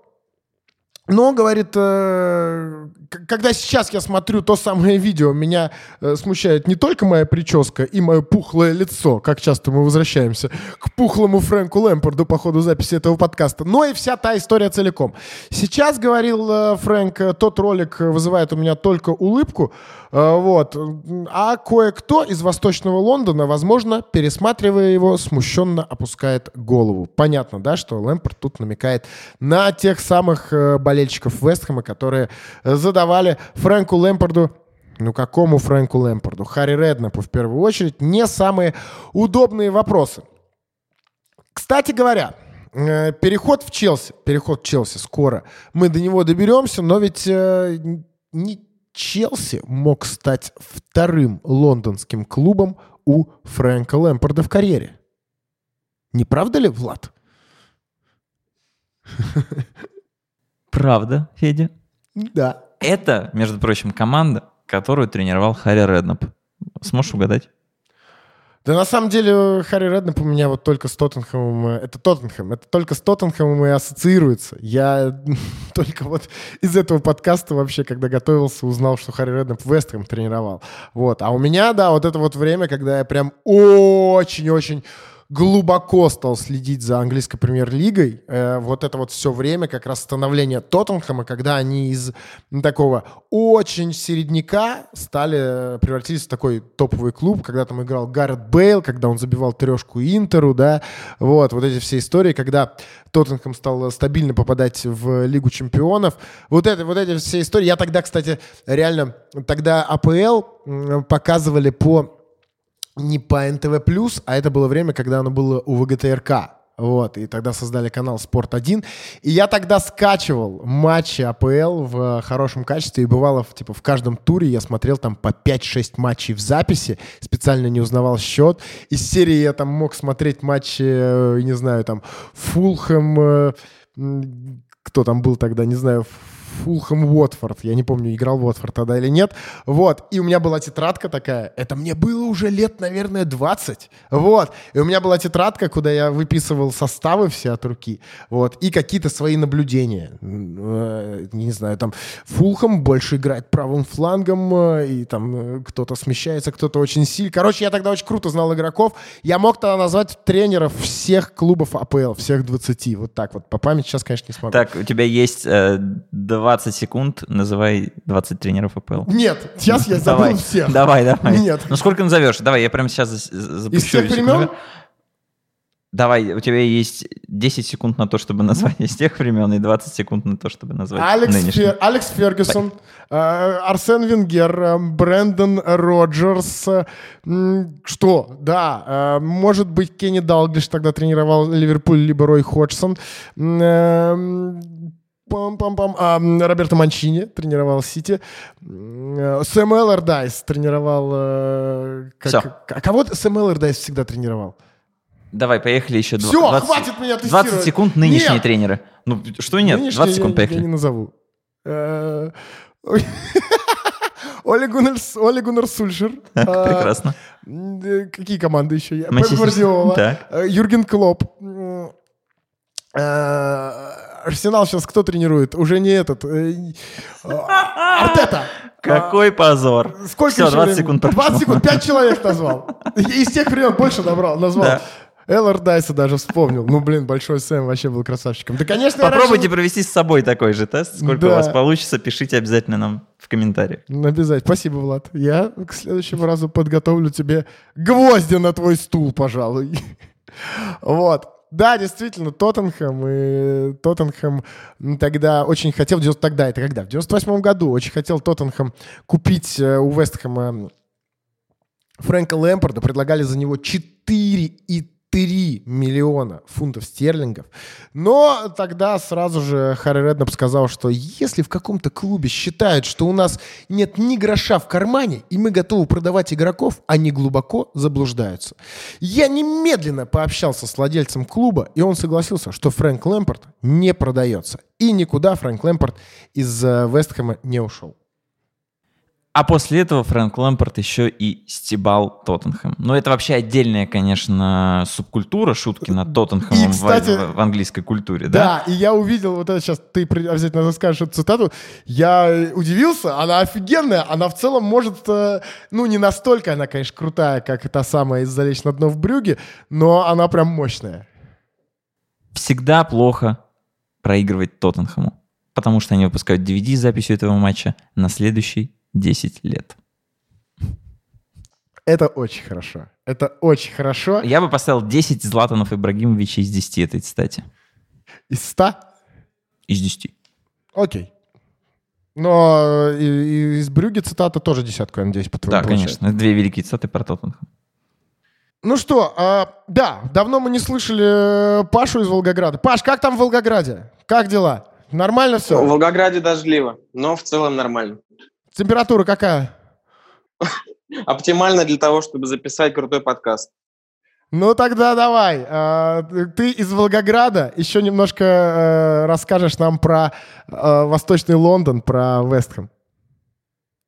Но, говорит, э, когда сейчас я смотрю то самое видео, меня э, смущает не только моя прическа и мое пухлое лицо, как часто мы возвращаемся к пухлому Фрэнку Лэмпорду по ходу записи этого подкаста, но и вся та история целиком. Сейчас, говорил э, Фрэнк, э, тот ролик вызывает у меня только улыбку, э, вот. А кое-кто из восточного Лондона, возможно, пересматривая его, смущенно опускает голову. Понятно, да, что Лэмпорд тут намекает на тех самых э, болельщиков Вестхэма, которые задавали Фрэнку Лэмпорду ну какому Фрэнку Лэмпорду? Харри Реднапу в первую очередь не самые удобные вопросы. Кстати говоря, э, переход в Челси, переход в Челси скоро, мы до него доберемся, но ведь э, не Челси мог стать вторым лондонским клубом у Фрэнка Лэмпорда в карьере. Не правда ли, Влад? Правда, Федя. Да. Это, между прочим, команда, которую тренировал Харри Реднап. Сможешь угадать? Да на самом деле Харри Реднап у меня вот только с Тоттенхэмом, э, это Тоттенхэм, это только с Тоттенхэмом и ассоциируется. Я только вот из этого подкаста вообще, когда готовился, узнал, что Харри Реднап Вестхэм тренировал. Вот. А у меня, да, вот это вот время, когда я прям очень-очень глубоко стал следить за английской премьер-лигой. Э, вот это вот все время как раз становление Тоттенхэма, когда они из такого очень середняка стали, превратились в такой топовый клуб, когда там играл Гаррет Бейл, когда он забивал трешку Интеру, да, вот, вот эти все истории, когда Тоттенхэм стал стабильно попадать в Лигу чемпионов. Вот, это, вот эти все истории. Я тогда, кстати, реально, тогда АПЛ показывали по не по НТВ+, а это было время, когда оно было у ВГТРК. Вот, и тогда создали канал «Спорт-1». И я тогда скачивал матчи АПЛ в хорошем качестве, и бывало, типа, в каждом туре я смотрел там по 5-6 матчей в записи, специально не узнавал счет. Из серии я там мог смотреть матчи, э, не знаю, там, Фулхэм, э, кто там был тогда, не знаю, Фулхэм Уотфорд. Я не помню, играл Уотфорд тогда или нет. Вот. И у меня была тетрадка такая. Это мне было уже лет, наверное, 20. Вот. И у меня была тетрадка, куда я выписывал составы все от руки. Вот. И какие-то свои наблюдения. Э, не знаю, там Фулхэм больше играет правым флангом, э, и там э, кто-то смещается, кто-то очень сильный. Короче, я тогда очень круто знал игроков. Я мог тогда назвать тренеров всех клубов АПЛ, всех 20. Вот так вот. По памяти сейчас, конечно, не смогу. Так, у тебя есть э, 20 секунд, называй 20 тренеров АПЛ. Нет, сейчас я забыл давай, всех. Давай, давай. Нет. Ну сколько назовешь? Давай, я прямо сейчас запущу. Из всех времен? Давай, у тебя есть 10 секунд на то, чтобы назвать из тех времен, и 20 секунд на то, чтобы назвать Алекс, нынешний. Фер- Алекс Фергюсон, э, Арсен Венгер, э, Брэндон Роджерс. э, Что? Да, э, может быть, Кенни Далглиш тогда тренировал Ливерпуль, либо Рой Ходжсон. Э, Пам-пам-пам. А, Роберто Манчини тренировал Сити. Э, Сэм Эллардайс тренировал... э, как- Всё. а кого Сэм Эллардайс всегда тренировал? Давай, поехали еще Все, 20 хватит меня 20 тестировать. секунд нынешние Нет. тренеры. Ну, что нет? Нынешний 20 секунд, я, я поехали. не назову. Э. Оля Гуннер, Сульшер. А, прекрасно. э, Какие команды еще? Я- Пеп. Гвардиола. Юрген Клоп. Арсенал сейчас кто тренирует? Уже не этот. э, э, Артета. Какой позор. А, Сколько Все, еще 20 времени? секунд 20 прошло. секунд, 5 человек назвал. Из тех времен больше набрал, назвал. Да. Эллар Дайса даже вспомнил. Ну, блин, Большой Сэм вообще был красавчиком. Да, конечно, Попробуйте раньше- провести с собой такой же тест. Сколько Да. у вас получится, пишите обязательно нам в комментариях. Обязательно. Спасибо, Влад. Я к следующему разу подготовлю тебе гвозди на твой стул, пожалуй. Вот. Да, действительно, Тоттенхэм. И Тоттенхэм тогда очень хотел... в 90 Тогда, это когда? В 98 году очень хотел Тоттенхэм купить э, у Вестхэма Фрэнка Лэмпорда. Предлагали за него 4,3 миллиона фунтов стерлингов. Но тогда сразу же Харри Реднап сказал, что если в каком-то клубе считают, что у нас нет ни гроша в кармане, и мы готовы продавать игроков, они глубоко заблуждаются. Я немедленно пообщался с владельцем клуба, и он согласился, что Фрэнк Лэмпорт не продается. И никуда Фрэнк Лэмпорт из э, Вестхэма не ушел. А после этого Фрэнк Лэмпорт еще и стебал Тоттенхэм. Но это вообще отдельная, конечно, субкультура, шутки над Тоттенхэмом И, в- кстати, в, в английской культуре, да? Да, и я увидел, вот это сейчас ты обязательно скажешь эту цитату, я э, удивился, она офигенная, она в целом может, э, ну не настолько она, конечно, крутая, как та самая из «Залечь на дно в брюге», но она прям мощная. Всегда плохо проигрывать Тоттенхэму, потому что они выпускают DVD с записью этого матча на следующий 10 лет. Это очень хорошо. Это очень хорошо. Я бы поставил 10 Златанов Ибрагимовича из 10 этой цитате. Из 100? Из 10. Окей. Но э, из Брюги цитата тоже десятку, я надеюсь, по Да, конечно. Две великие цитаты про Тоттенхэм. Ну что, а, да, давно мы не слышали э, Пашу из Волгограда. Паш, как там в Волгограде? Как дела? Нормально В все? Волгограде дождливо, но в целом нормально. Температура какая? Оптимально для того, чтобы записать крутой подкаст. Ну тогда давай. А, Ты из Волгограда. Еще немножко э, расскажешь нам про э, Восточный Лондон, про Вестхэм.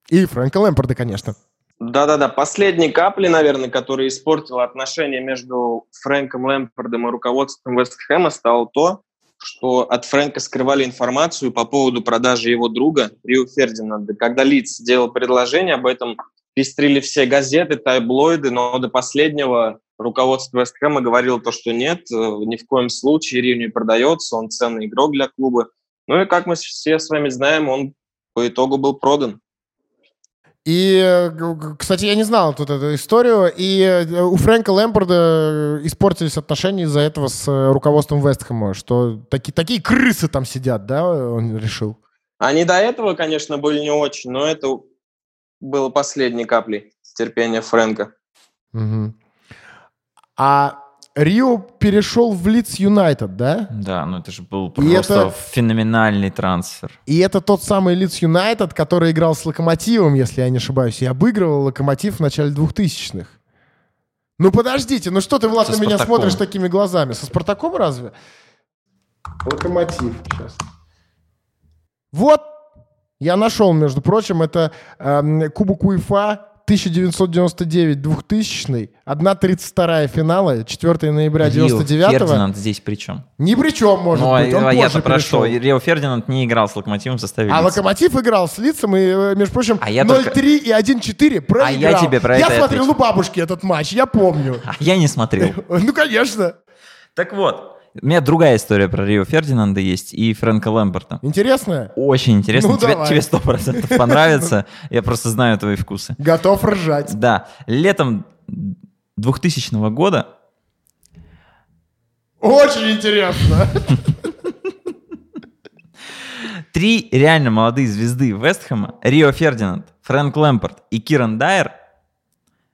И Фрэнка Лэмпорда, конечно. Да-да-да, последней капли, наверное, которая испортила отношения между Фрэнком Лэмпордом и руководством Вестхэма, стало то, что от Фрэнка скрывали информацию по поводу продажи его друга Рио Фердинанда. Когда Лиц делал предложение об этом, пестрили все газеты, таблоиды, но до последнего руководство Вестхэма говорило то, что нет, э, ни в коем случае Рио не продается, он ценный игрок для клуба. Ну и как мы все с вами знаем, он по итогу был продан. И, э, кстати, я не знал тут эту историю. И э, у Фрэнка Лэмпорда э, испортились отношения из-за этого с руководством Вестхэма, что таки, такие крысы там сидят, да, он решил. Они до этого, конечно, были не очень, но это было последней каплей терпения Фрэнка. Мгм. А Рио перешел в Лидс Юнайтед, да? Да, ну это же был просто это- феноменальный трансфер. И это тот самый Лидс Юнайтед, который играл с Локомотивом, если я не ошибаюсь, и обыгрывал Локомотив в начале 2000-х. Ну подождите, ну что ты, Влад, Со на меня «Спартаком». смотришь такими глазами? Со Спартаком разве? Локомотив, сейчас. Вот, я нашел, между прочим, это эм, Кубок УЕФА 1999-2000, 1.32 финала, 4 ноября Рио 99 Фердинанд здесь при чем? Ни при чем, может ну, быть, он а я-то про что? Рио Фердинанд не играл с Локомотивом в составе А Лица. Локомотив играл с лицом и, э, между прочим, А я 0-3 только- и 1-4 проиграл. А я тебе про Я это и смотрел ответил. у бабушки этот матч, я помню. А я не смотрел. Ну, конечно. Так вот, у меня другая история про Рио Фердинанда есть и Фрэнка Лэмпорта. Интересно? Очень интересно. Ну, тебе, давай. тебе 100% понравится. Я просто знаю твои вкусы. Готов ржать. Да, летом 2000 года Очень интересно. Три реально молодые звезды Вестхэма, Рио Фердинанд, Фрэнк Лэмпорт и Киран Дайер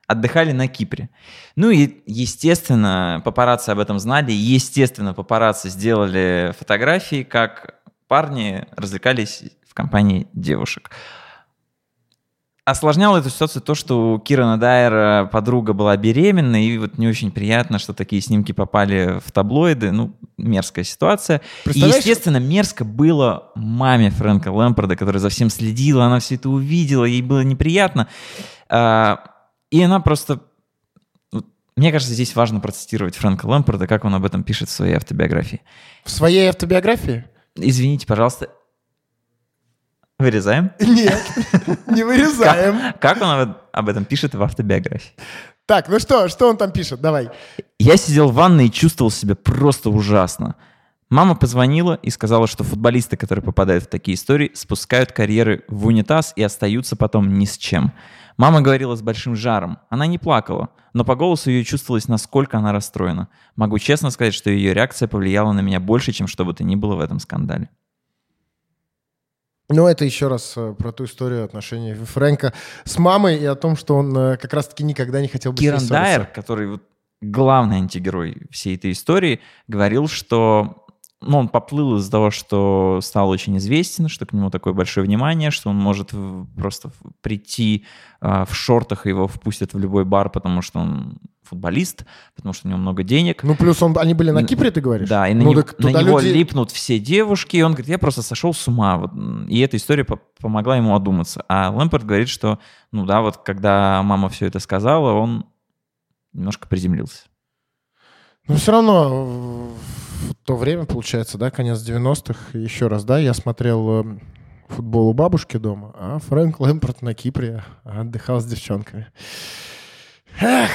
отдыхали на Кипре. Ну и, естественно, папарацци об этом знали, естественно, папарацци сделали фотографии, как парни развлекались в компании девушек. Осложняло эту ситуацию то, что у Кирана Дайера подруга была беременна, и вот не очень приятно, что такие снимки попали в таблоиды. Ну, мерзкая ситуация. И, естественно, мерзко было маме Фрэнка Лэмпорда, которая за всем следила, она все это увидела, ей было неприятно. И она просто... Мне кажется, здесь важно процитировать Фрэнка Лэмпорда, как он об этом пишет в своей автобиографии. В своей автобиографии? Извините, пожалуйста, Вырезаем? Нет, не вырезаем. Как, как он об этом пишет в автобиографии? Так, ну что, что он там пишет? Давай. Я сидел в ванной и чувствовал себя просто ужасно. Мама позвонила и сказала, что футболисты, которые попадают в такие истории, спускают карьеры в унитаз и остаются потом ни с чем. Мама говорила с большим жаром. Она не плакала, но по голосу ее чувствовалось, насколько она расстроена. Могу честно сказать, что ее реакция повлияла на меня больше, чем что бы то ни было в этом скандале. Но это еще раз э, про ту историю отношений Фрэнка с мамой и о том, что он э, как раз-таки никогда не хотел быть Киран Дайер, который вот главный антигерой всей этой истории, говорил, что ну, он поплыл из-за того, что стал очень известен, что к нему такое большое внимание, что он может просто прийти э, в шортах, и его впустят в любой бар, потому что он футболист, потому что у него много денег. Ну, плюс он, они были на Кипре, ты говоришь? Да, и на, ну, него, на него люди... липнут все девушки, и он говорит, я просто сошел с ума. Вот, и эта история по помогла ему одуматься. А Лэмпорт говорит, что, ну да, вот когда мама все это сказала, он немножко приземлился. Ну, все равно в то время, получается, да, конец 90-х, еще раз, да, я смотрел эм, футбол у бабушки дома, а Фрэнк Лэмпорт на Кипре отдыхал с девчонками. Эх!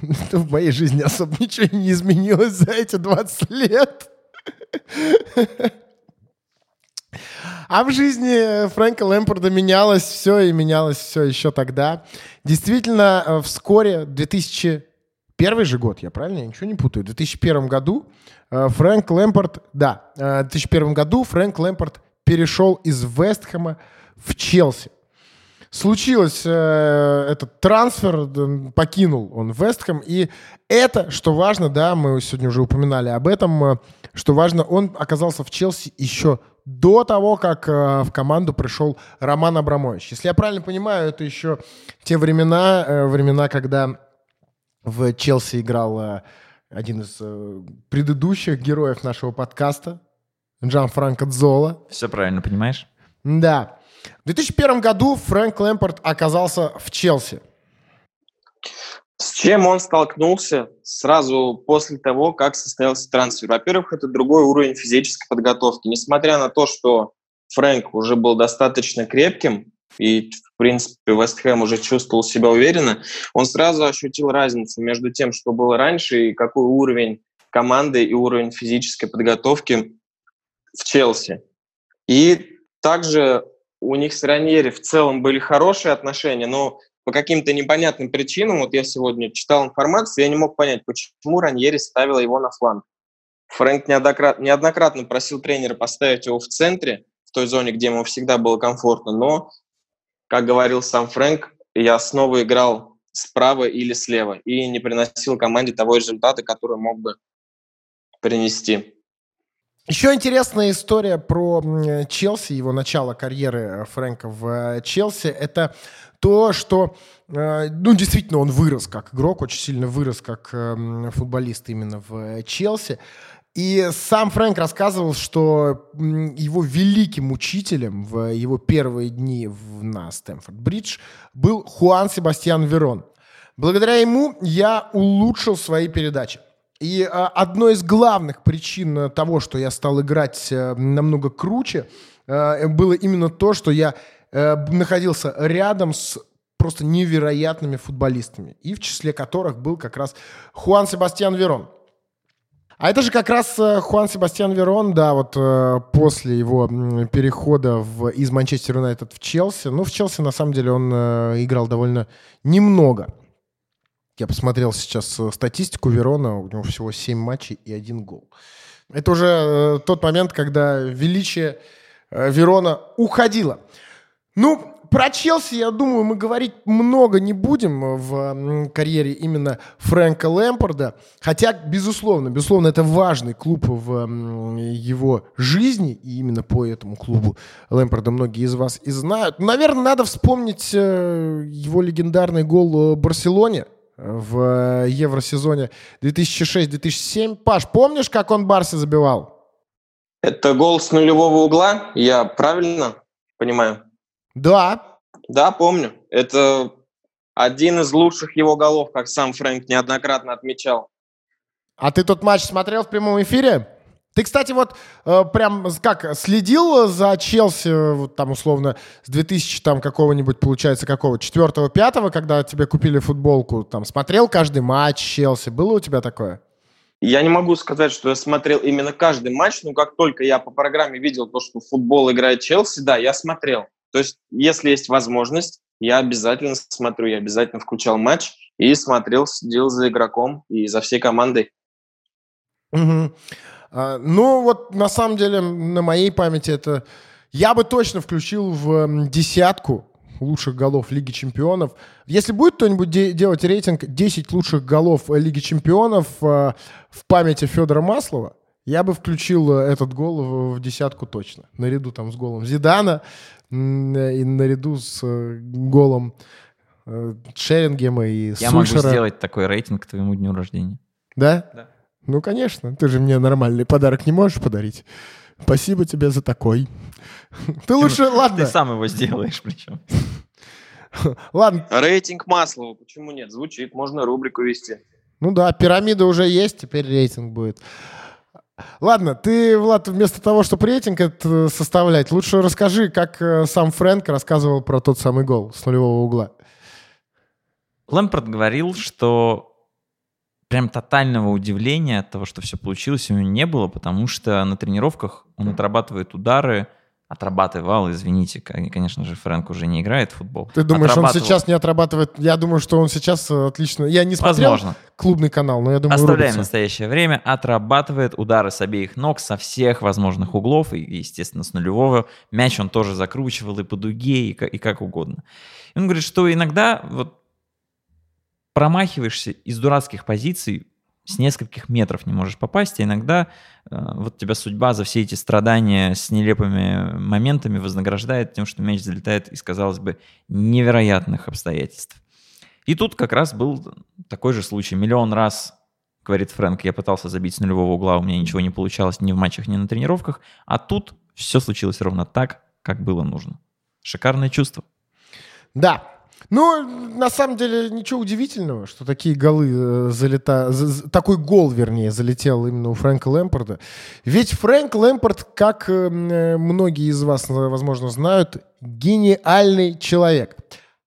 В моей жизни особо ничего не изменилось за эти 20 лет. А в жизни Фрэнка Лэмпорда менялось все и менялось все еще тогда. Действительно, э, вскоре, в 2000 Первый же год, я правильно? Я ничего не путаю. В 2001 году э, Фрэнк Лэмпорт, да, э, в 2001 году Фрэнк Лэмпорт перешел из Вестхэма в Челси. Случилось э, этот трансфер, покинул он Вестхэм, и это, что важно, да, мы сегодня уже упоминали об этом, э, что важно, он оказался в Челси еще до того, как э, в команду пришел Роман Абрамович. Если я правильно понимаю, это еще те времена, э, времена, когда в Челси играл э, один из э, предыдущих героев нашего подкаста, Джан Франко Дзола. Все правильно понимаешь? Да. В 2001 году Фрэнк Лэмпорт оказался в Челси. С чем он столкнулся сразу после того, как состоялся трансфер? Во-первых, это другой уровень физической подготовки. Несмотря на то, что Фрэнк уже был достаточно крепким, и, в принципе, Вест Хэм уже чувствовал себя уверенно, он сразу ощутил разницу между тем, что было раньше, и какой уровень команды и уровень физической подготовки в Челси. И также у них с Раньери в целом были хорошие отношения, но по каким-то непонятным причинам, вот я сегодня читал информацию, я не мог понять, почему Раньери ставила его на фланг. Фрэнк неоднократно, неоднократно просил тренера поставить его в центре, в той зоне, где ему всегда было комфортно, но, как говорил сам Фрэнк, я снова играл справа или слева и не приносил команде того результата, который мог бы принести. Еще интересная история про Челси, его начало карьеры э, Фрэнка в э, Челси, это то, что, э, ну, действительно, он вырос как игрок, очень сильно вырос как футболист именно в Челси. И сам Фрэнк рассказывал, что его великим учителем в его первые дни на Стэнфорд-Бридж был Хуан Себастьян Верон. Благодаря ему я улучшил свои передачи. И а, одной из главных причин того, что я стал играть э, намного круче, э, было именно то, что я находился рядом с просто невероятными футболистами, и в числе которых был как раз Хуан Себастьян Верон. А это же как раз Хуан Себастьян Верон, да, вот после его перехода в, из Манчестер Юнайтед в Челси. Ну, в Челси, на самом деле, он играл довольно немного. Я посмотрел сейчас э, статистику Верона, у него всего 7 матчей и один гол. Это уже э, тот момент, когда величие э, Верона уходило. Ну, про Челси, я думаю, мы говорить много не будем в карьере именно Фрэнка Лэмпорда. Хотя, безусловно, безусловно, это важный клуб в его жизни. И именно по этому клубу Лэмпорда многие из вас и знают. Наверное, надо вспомнить его легендарный гол в Барселоне в Евросезоне 2006-2007. Паш, помнишь, как он Барсе забивал? Это гол с нулевого угла, я правильно понимаю? Да. Да, помню. Это один из лучших его голов, как сам Фрэнк неоднократно отмечал. А ты тот матч смотрел в прямом эфире? Ты, кстати, вот э, прям как следил за Челси, вот там условно с 2000 там какого-нибудь, получается, какого, четвертого, пятого, когда тебе купили футболку, там смотрел каждый матч Челси, было у тебя такое? Я не могу сказать, что я смотрел именно каждый матч, но как только я по программе видел то, что футбол играет Челси, да, я смотрел. То есть, если есть возможность, я обязательно смотрю, я обязательно включал матч и смотрел, следил за игроком и за всей командой. Угу. А, ну, вот на самом деле на моей памяти это... Я бы точно включил в десятку лучших голов Лиги Чемпионов. Если будет кто-нибудь де- делать рейтинг 10 лучших голов Лиги Чемпионов э, в памяти Федора Маслова, я бы включил э, этот гол в, в десятку точно. Наряду там с голом Зидана и наряду с э, голом э, Шерингема и Я Сульшера. могу сделать такой рейтинг к твоему дню рождения. Да? Да. Ну, конечно, ты же мне нормальный подарок не можешь подарить. Спасибо тебе за такой. Ты лучше, ладно. Ты сам его сделаешь причем. Ладно. Рейтинг Маслова, почему нет? Звучит, можно рубрику вести. Ну да, пирамида уже есть, теперь рейтинг будет. Ладно, ты, Влад, вместо того, чтобы рейтинг это составлять, лучше расскажи, как э, сам Фрэнк рассказывал про тот самый гол с нулевого угла. Лэмпорт говорил, что прям тотального удивления от того, что все получилось, у него не было, потому что на тренировках он отрабатывает удары, отрабатывал, извините, конечно же, Фрэнк уже не играет в футбол. Ты думаешь, он сейчас не отрабатывает? Я думаю, что он сейчас э, отлично... Я не смотрел Возможно. клубный канал, но я думаю, Оставляем рубится. настоящее время. Отрабатывает удары с обеих ног, со всех возможных углов, и, естественно, с нулевого. Мяч он тоже закручивал и по дуге, и, и как угодно. И он говорит, что иногда вот промахиваешься из дурацких позиций, с нескольких метров не можешь попасть, а иногда э, вот тебя судьба за все эти страдания с нелепыми моментами вознаграждает тем, что мяч залетает из, казалось бы, невероятных обстоятельств. И тут как раз был такой же случай. Миллион раз, говорит Фрэнк, я пытался забить с нулевого угла, у меня ничего не получалось ни в матчах, ни на тренировках, а тут все случилось ровно так, как было нужно. Шикарное чувство. Да, ну, на самом деле, ничего удивительного, что такие голы э, залета... Такой гол, вернее, залетел именно у Фрэнка Лэмпорда. Ведь Фрэнк Лэмпорд, как э, многие из вас, возможно, знают, гениальный человек.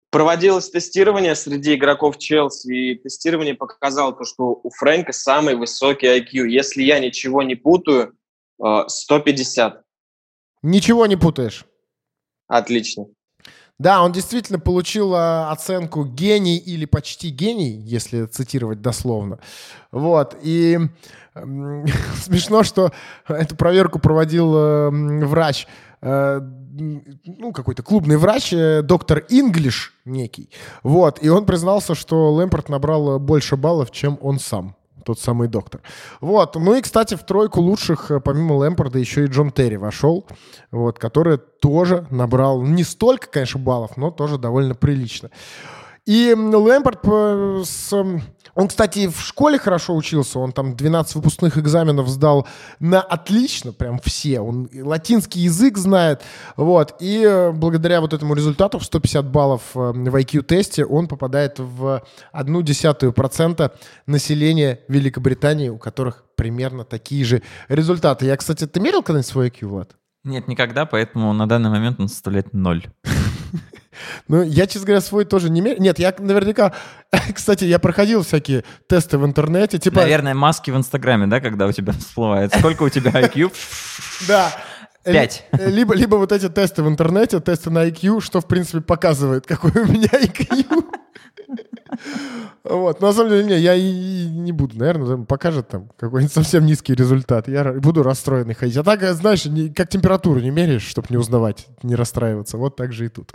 Проводилось тестирование среди игроков Челси, и тестирование показало то, что у Фрэнка самый высокий IQ. Если я ничего не путаю, 150. Э, ничего не путаешь? Отлично. Да, он действительно получил а, оценку гений или почти гений, если цитировать дословно. Вот. И смешно, что эту проверку проводил э, врач, э, ну, какой-то клубный врач, э, доктор Инглиш некий. Вот. И он признался, что Лэмпорт набрал больше баллов, чем он сам тот самый доктор. Вот. Ну и, кстати, в тройку лучших, э, помимо Лэмпорда, еще и Джон Терри вошел, вот, который тоже набрал не столько, конечно, баллов, но тоже довольно прилично. И Лэмпорт э, с он, кстати, в школе хорошо учился, он там 12 выпускных экзаменов сдал на отлично, прям все. Он латинский язык знает, вот. И э, благодаря вот этому результату в 150 баллов э, в IQ-тесте он попадает в одну десятую процента населения Великобритании, у которых примерно такие же результаты. Я, кстати, ты мерил когда-нибудь свой IQ, Влад? Нет, никогда, поэтому на данный момент он составляет ноль. Ну, я, честно говоря, свой тоже не меряю. Нет, я наверняка... Кстати, я проходил всякие тесты в интернете. Типа... Наверное, маски в Инстаграме, да, когда у тебя всплывает. Сколько у тебя IQ? Да. Пять. Либо, либо вот эти тесты в интернете, тесты на IQ, что, в принципе, показывает, какой у меня IQ. Вот, на самом деле, не, я и не буду, наверное, покажет там какой-нибудь совсем низкий результат. Я буду расстроенный ходить. А так, знаешь, не, как температуру не меряешь, чтобы не узнавать, не расстраиваться. Вот так же и тут.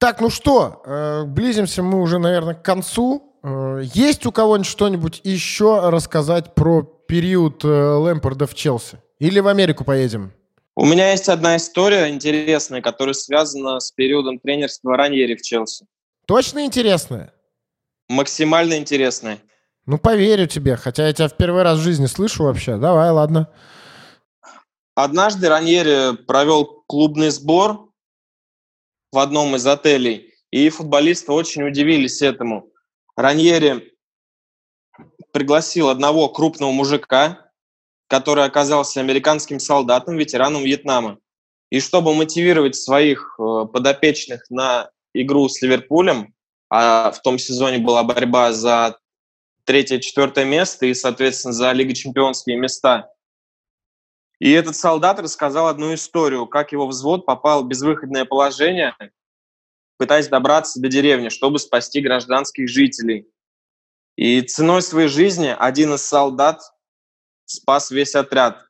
Так, ну что, э, близимся мы уже, наверное, к концу. Э, есть у кого-нибудь что-нибудь еще рассказать про период э, Лэмпорда в Челси? Или в Америку поедем? У меня есть одна история интересная, которая связана с периодом тренерства Раньери в Челси. Точно интересная? Максимально интересная. Ну, поверю тебе, хотя я тебя в первый раз в жизни слышу вообще. Давай, ладно. Однажды Раньери провел клубный сбор в одном из отелей. И футболисты очень удивились этому. Раньери пригласил одного крупного мужика, который оказался американским солдатом, ветераном Вьетнама. И чтобы мотивировать своих э, подопечных на игру с Ливерпулем, а в том сезоне была борьба за третье-четвертое место и, соответственно, за Лигу чемпионские места, и этот солдат рассказал одну историю, как его взвод попал в безвыходное положение, пытаясь добраться до деревни, чтобы спасти гражданских жителей. И ценой своей жизни один из солдат спас весь отряд.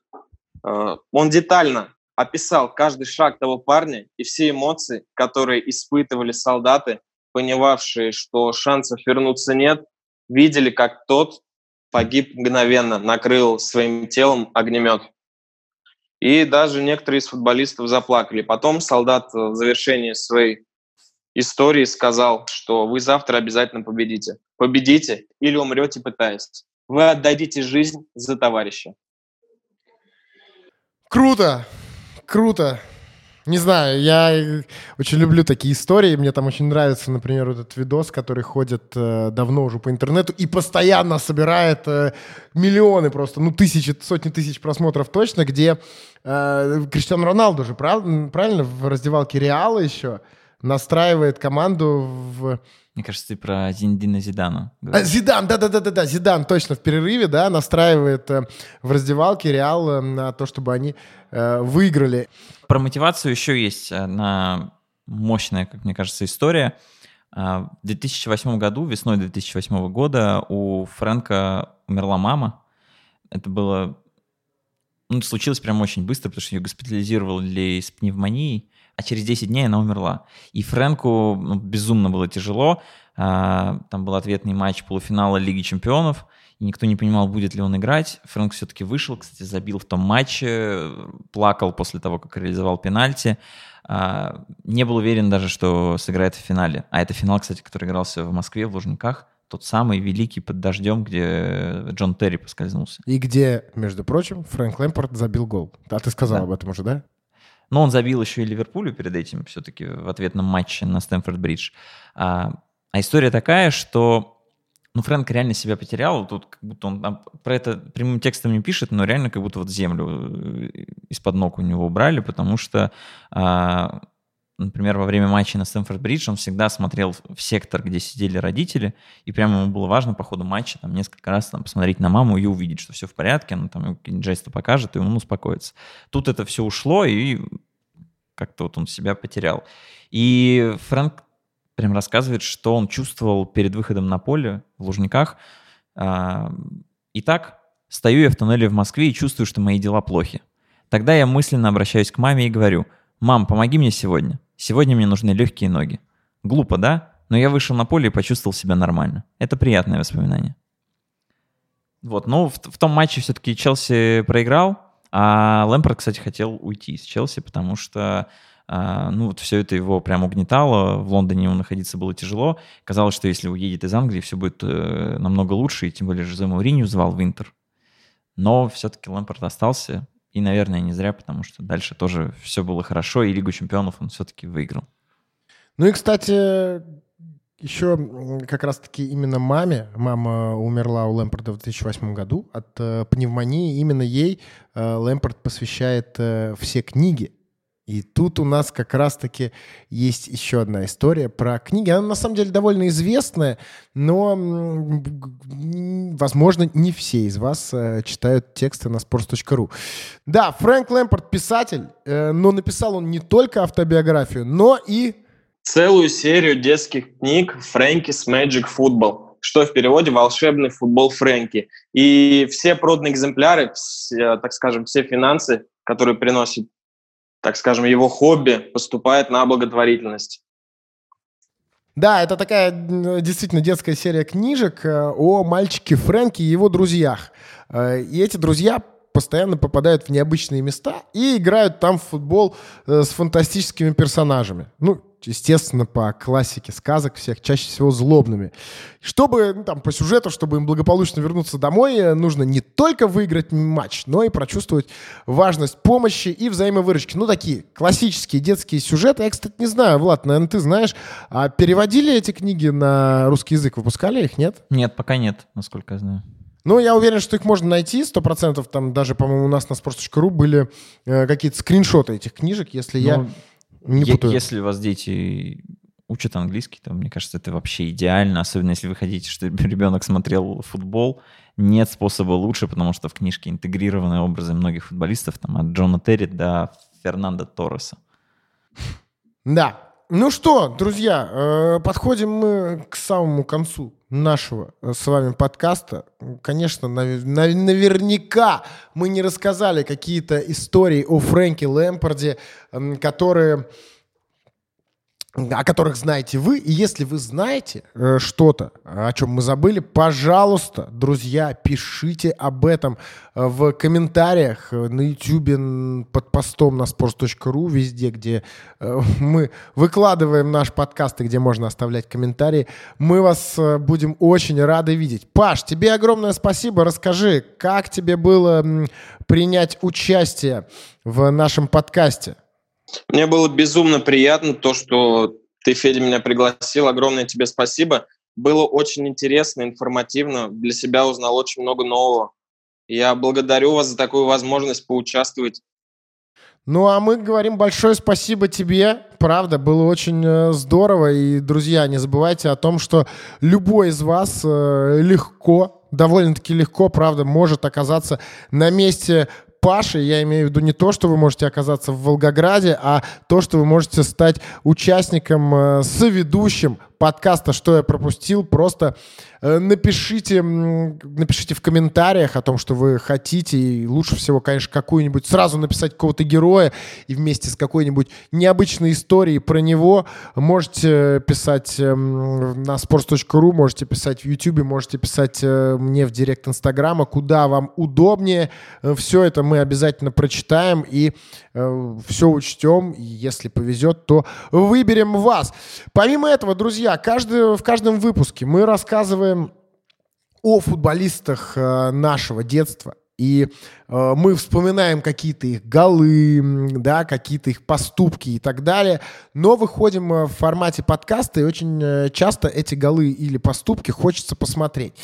Э, он детально описал каждый шаг того парня и все эмоции, которые испытывали солдаты, понимавшие, что шансов вернуться нет, видели, как тот погиб мгновенно, накрыл своим телом огнемет. И даже некоторые из футболистов заплакали. Потом солдат в завершении своей истории сказал, что вы завтра обязательно победите. Победите или умрете, пытаясь. Вы отдадите жизнь за товарища. Круто! Круто! Не знаю, я очень люблю такие истории. Мне там очень нравится, например, вот этот видос, который ходит э, давно уже по интернету и постоянно собирает э, миллионы просто, ну, тысячи, сотни тысяч просмотров точно, где э, Криштиану Роналду же, прав, правильно, в раздевалке Реала еще настраивает команду в мне кажется, ты про Зиндина Зидана. А, Зидан, да-да-да-да, Зидан точно в перерыве, да, настраивает э, в раздевалке Реал э, на то, чтобы они э, выиграли. Про мотивацию еще есть одна мощная, как мне кажется, история. А, в 2008 году, весной 2008 года у Фрэнка умерла мама. Это было... Ну, случилось прям очень быстро, потому что ее госпитализировали с пневмонией а через 10 дней она умерла. И Фрэнку ну, безумно было тяжело. А, там был ответный матч полуфинала Лиги Чемпионов, и никто не понимал, будет ли он играть. Фрэнк все-таки вышел, кстати, забил в том матче, плакал после того, как реализовал пенальти. А, не был уверен даже, что сыграет в финале. А это финал, кстати, который игрался в Москве, в Лужниках. Тот самый великий под дождем, где Джон Терри поскользнулся. И где, между прочим, Фрэнк Лэмпорт забил гол. А ты сказал да. об этом уже, да? Но он забил еще и Ливерпулю перед этим, все-таки в ответном матче на Стэнфорд-Бридж. А, а история такая, что ну, Фрэнк реально себя потерял. Тут как будто он там, про это прямым текстом не пишет, но реально как будто вот землю э, из-под ног у него убрали, потому что а, например, во время матча на Стэнфорд-Бридж он всегда смотрел в сектор, где сидели родители, и прямо ему было важно по ходу матча там несколько раз там, посмотреть на маму и увидеть, что все в порядке, она там какие-нибудь жесты покажет, и он успокоится. Тут это все ушло, и как-то вот он себя потерял. И Фрэнк прям рассказывает, что он чувствовал перед выходом на поле в Лужниках. А, Итак, стою я в туннеле в Москве и чувствую, что мои дела плохи. Тогда я мысленно обращаюсь к маме и говорю, «Мам, помоги мне сегодня. Сегодня мне нужны легкие ноги. Глупо, да? Но я вышел на поле и почувствовал себя нормально. Это приятное воспоминание. Вот, ну, в, в том матче все-таки Челси проиграл, а Лэмпорт, кстати, хотел уйти из Челси, потому что ну, вот все это его прям угнетало, в Лондоне ему находиться было тяжело. Казалось, что если уедет из Англии, все будет э, намного лучше, и тем более Жозе Мауринью звал в Интер. Но все-таки Лэмпорт остался, и, наверное, не зря, потому что дальше тоже все было хорошо, и Лигу чемпионов он все-таки выиграл. Ну и, кстати, еще как раз-таки именно маме, мама умерла у Лэмпорда в 2008 году от э, пневмонии, именно ей э, посвящает э, все книги и тут у нас как раз-таки есть еще одна история про книги. Она на самом деле довольно известная, но, возможно, не все из вас э, читают тексты на sports.ru. Да, Фрэнк Лэмпорт писатель, э, но написал он не только автобиографию, но и... целую серию детских книг «Фрэнкис Magic Football», что в переводе «Волшебный футбол Фрэнки». И все проданные экземпляры, все, так скажем, все финансы, которые приносят, так скажем, его хобби, поступают на благотворительность. Да, это такая действительно детская серия книжек э, о мальчике Фрэнке и его друзьях. Э, и эти друзья постоянно попадают в необычные места и играют там в футбол э, с фантастическими персонажами. Ну, естественно, по классике сказок всех, чаще всего злобными. Чтобы, ну, там, по сюжету, чтобы им благополучно вернуться домой, э, нужно не только выиграть матч, но и прочувствовать важность помощи и взаимовыручки. Ну, такие классические детские сюжеты. Я, кстати, не знаю, Влад, наверное, ты знаешь, а переводили эти книги на русский язык? Выпускали их, нет? Нет, пока нет, насколько я знаю. Ну, я уверен, что их можно найти, сто процентов. Там даже, по-моему, у нас на sports.ru были э, какие-то скриншоты этих книжек, если ну, я не путаю. Если у вас дети учат английский, то, мне кажется, это вообще идеально, особенно если вы хотите, чтобы ребенок смотрел футбол. Нет способа лучше, потому что в книжке интегрированы образы многих футболистов, там, от Джона Терри до Фернандо Торреса. Да. Ну что, друзья, э, подходим мы к самому концу нашего э, с вами подкаста. Конечно, наверняка мы не рассказали какие-то истории о Фрэнке Лэмпорде, которые о которых знаете вы. И если вы знаете э, что-то, о чем мы забыли, пожалуйста, друзья, пишите об этом э, в комментариях э, на YouTube, под постом на sports.ru, везде, где э, мы выкладываем наш подкаст и где можно оставлять комментарии. Мы вас э, будем очень рады видеть. Паш, тебе огромное спасибо. Расскажи, как тебе было принять участие в нашем подкасте? Мне было безумно приятно то, что ты, Федя, меня пригласил. Огромное тебе спасибо. Было очень интересно, информативно. Для себя узнал очень много нового. Я благодарю вас за такую возможность поучаствовать. Ну, а мы говорим большое спасибо тебе. Правда, было очень э, здорово. И, друзья, не забывайте о том, что любой из вас э, легко, довольно-таки легко, правда, может оказаться на месте Паши, я имею в виду не то, что вы можете оказаться в Волгограде, а то, что вы можете стать участником, э, соведущим подкаста «Что я пропустил», просто э, напишите, напишите в комментариях о том, что вы хотите, и лучше всего, конечно, какую-нибудь, сразу написать какого-то героя, и вместе с какой-нибудь необычной историей про него можете писать эм, на sports.ru, можете писать в YouTube, можете писать э, мне в директ Инстаграма, куда вам удобнее. Э, все это мы обязательно прочитаем и все учтем, если повезет, то выберем вас. Помимо этого, друзья, друзья, каждый, в каждом выпуске мы рассказываем о футболистах э, нашего детства. И э, мы вспоминаем какие-то их голы, да, какие-то их поступки и так далее, но выходим э, в формате подкаста, и очень э, часто эти голы или поступки хочется посмотреть.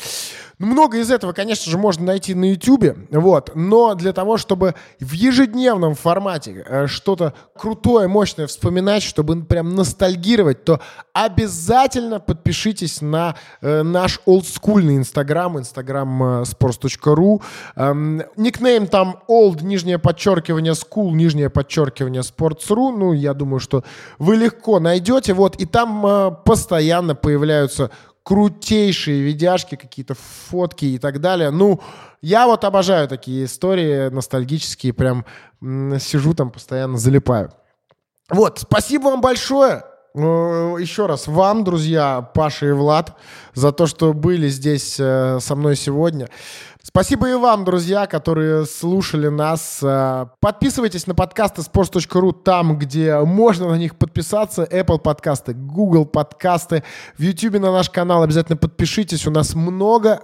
Много из этого, конечно же, можно найти на YouTube, вот, но для того, чтобы в ежедневном формате э, что-то крутое, мощное вспоминать, чтобы прям ностальгировать, то обязательно подпишитесь на э, наш олдскульный инстаграм, инстаграм э, sports.ru. Эм, никнейм там old, нижнее подчеркивание school, нижнее подчеркивание sports.ru. Ну, я думаю, что вы легко найдете. Вот, и там постоянно появляются крутейшие видяшки, какие-то фотки и так далее. Ну, я вот обожаю такие истории ностальгические, прям сижу там постоянно, залипаю. Вот, спасибо вам большое. Ну, еще раз вам, друзья, Паша и Влад, за то, что были здесь э, со мной сегодня. Спасибо и вам, друзья, которые слушали нас. Э, подписывайтесь на подкасты sports.ru там, где можно на них подписаться. Apple подкасты, Google подкасты. В YouTube на наш канал обязательно подпишитесь. У нас много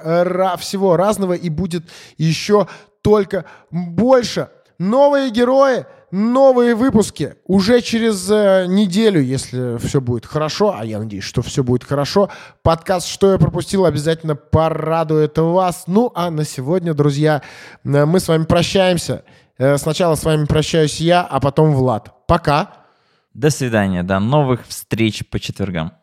всего разного и будет еще только больше. Новые герои — новые выпуски уже через э, неделю, если все будет хорошо, а я надеюсь, что все будет хорошо. Подкаст «Что я пропустил» обязательно порадует вас. Ну, а на сегодня, друзья, э, мы с вами прощаемся. Э, сначала с вами прощаюсь я, а потом Влад. Пока. До свидания, до новых встреч по четвергам.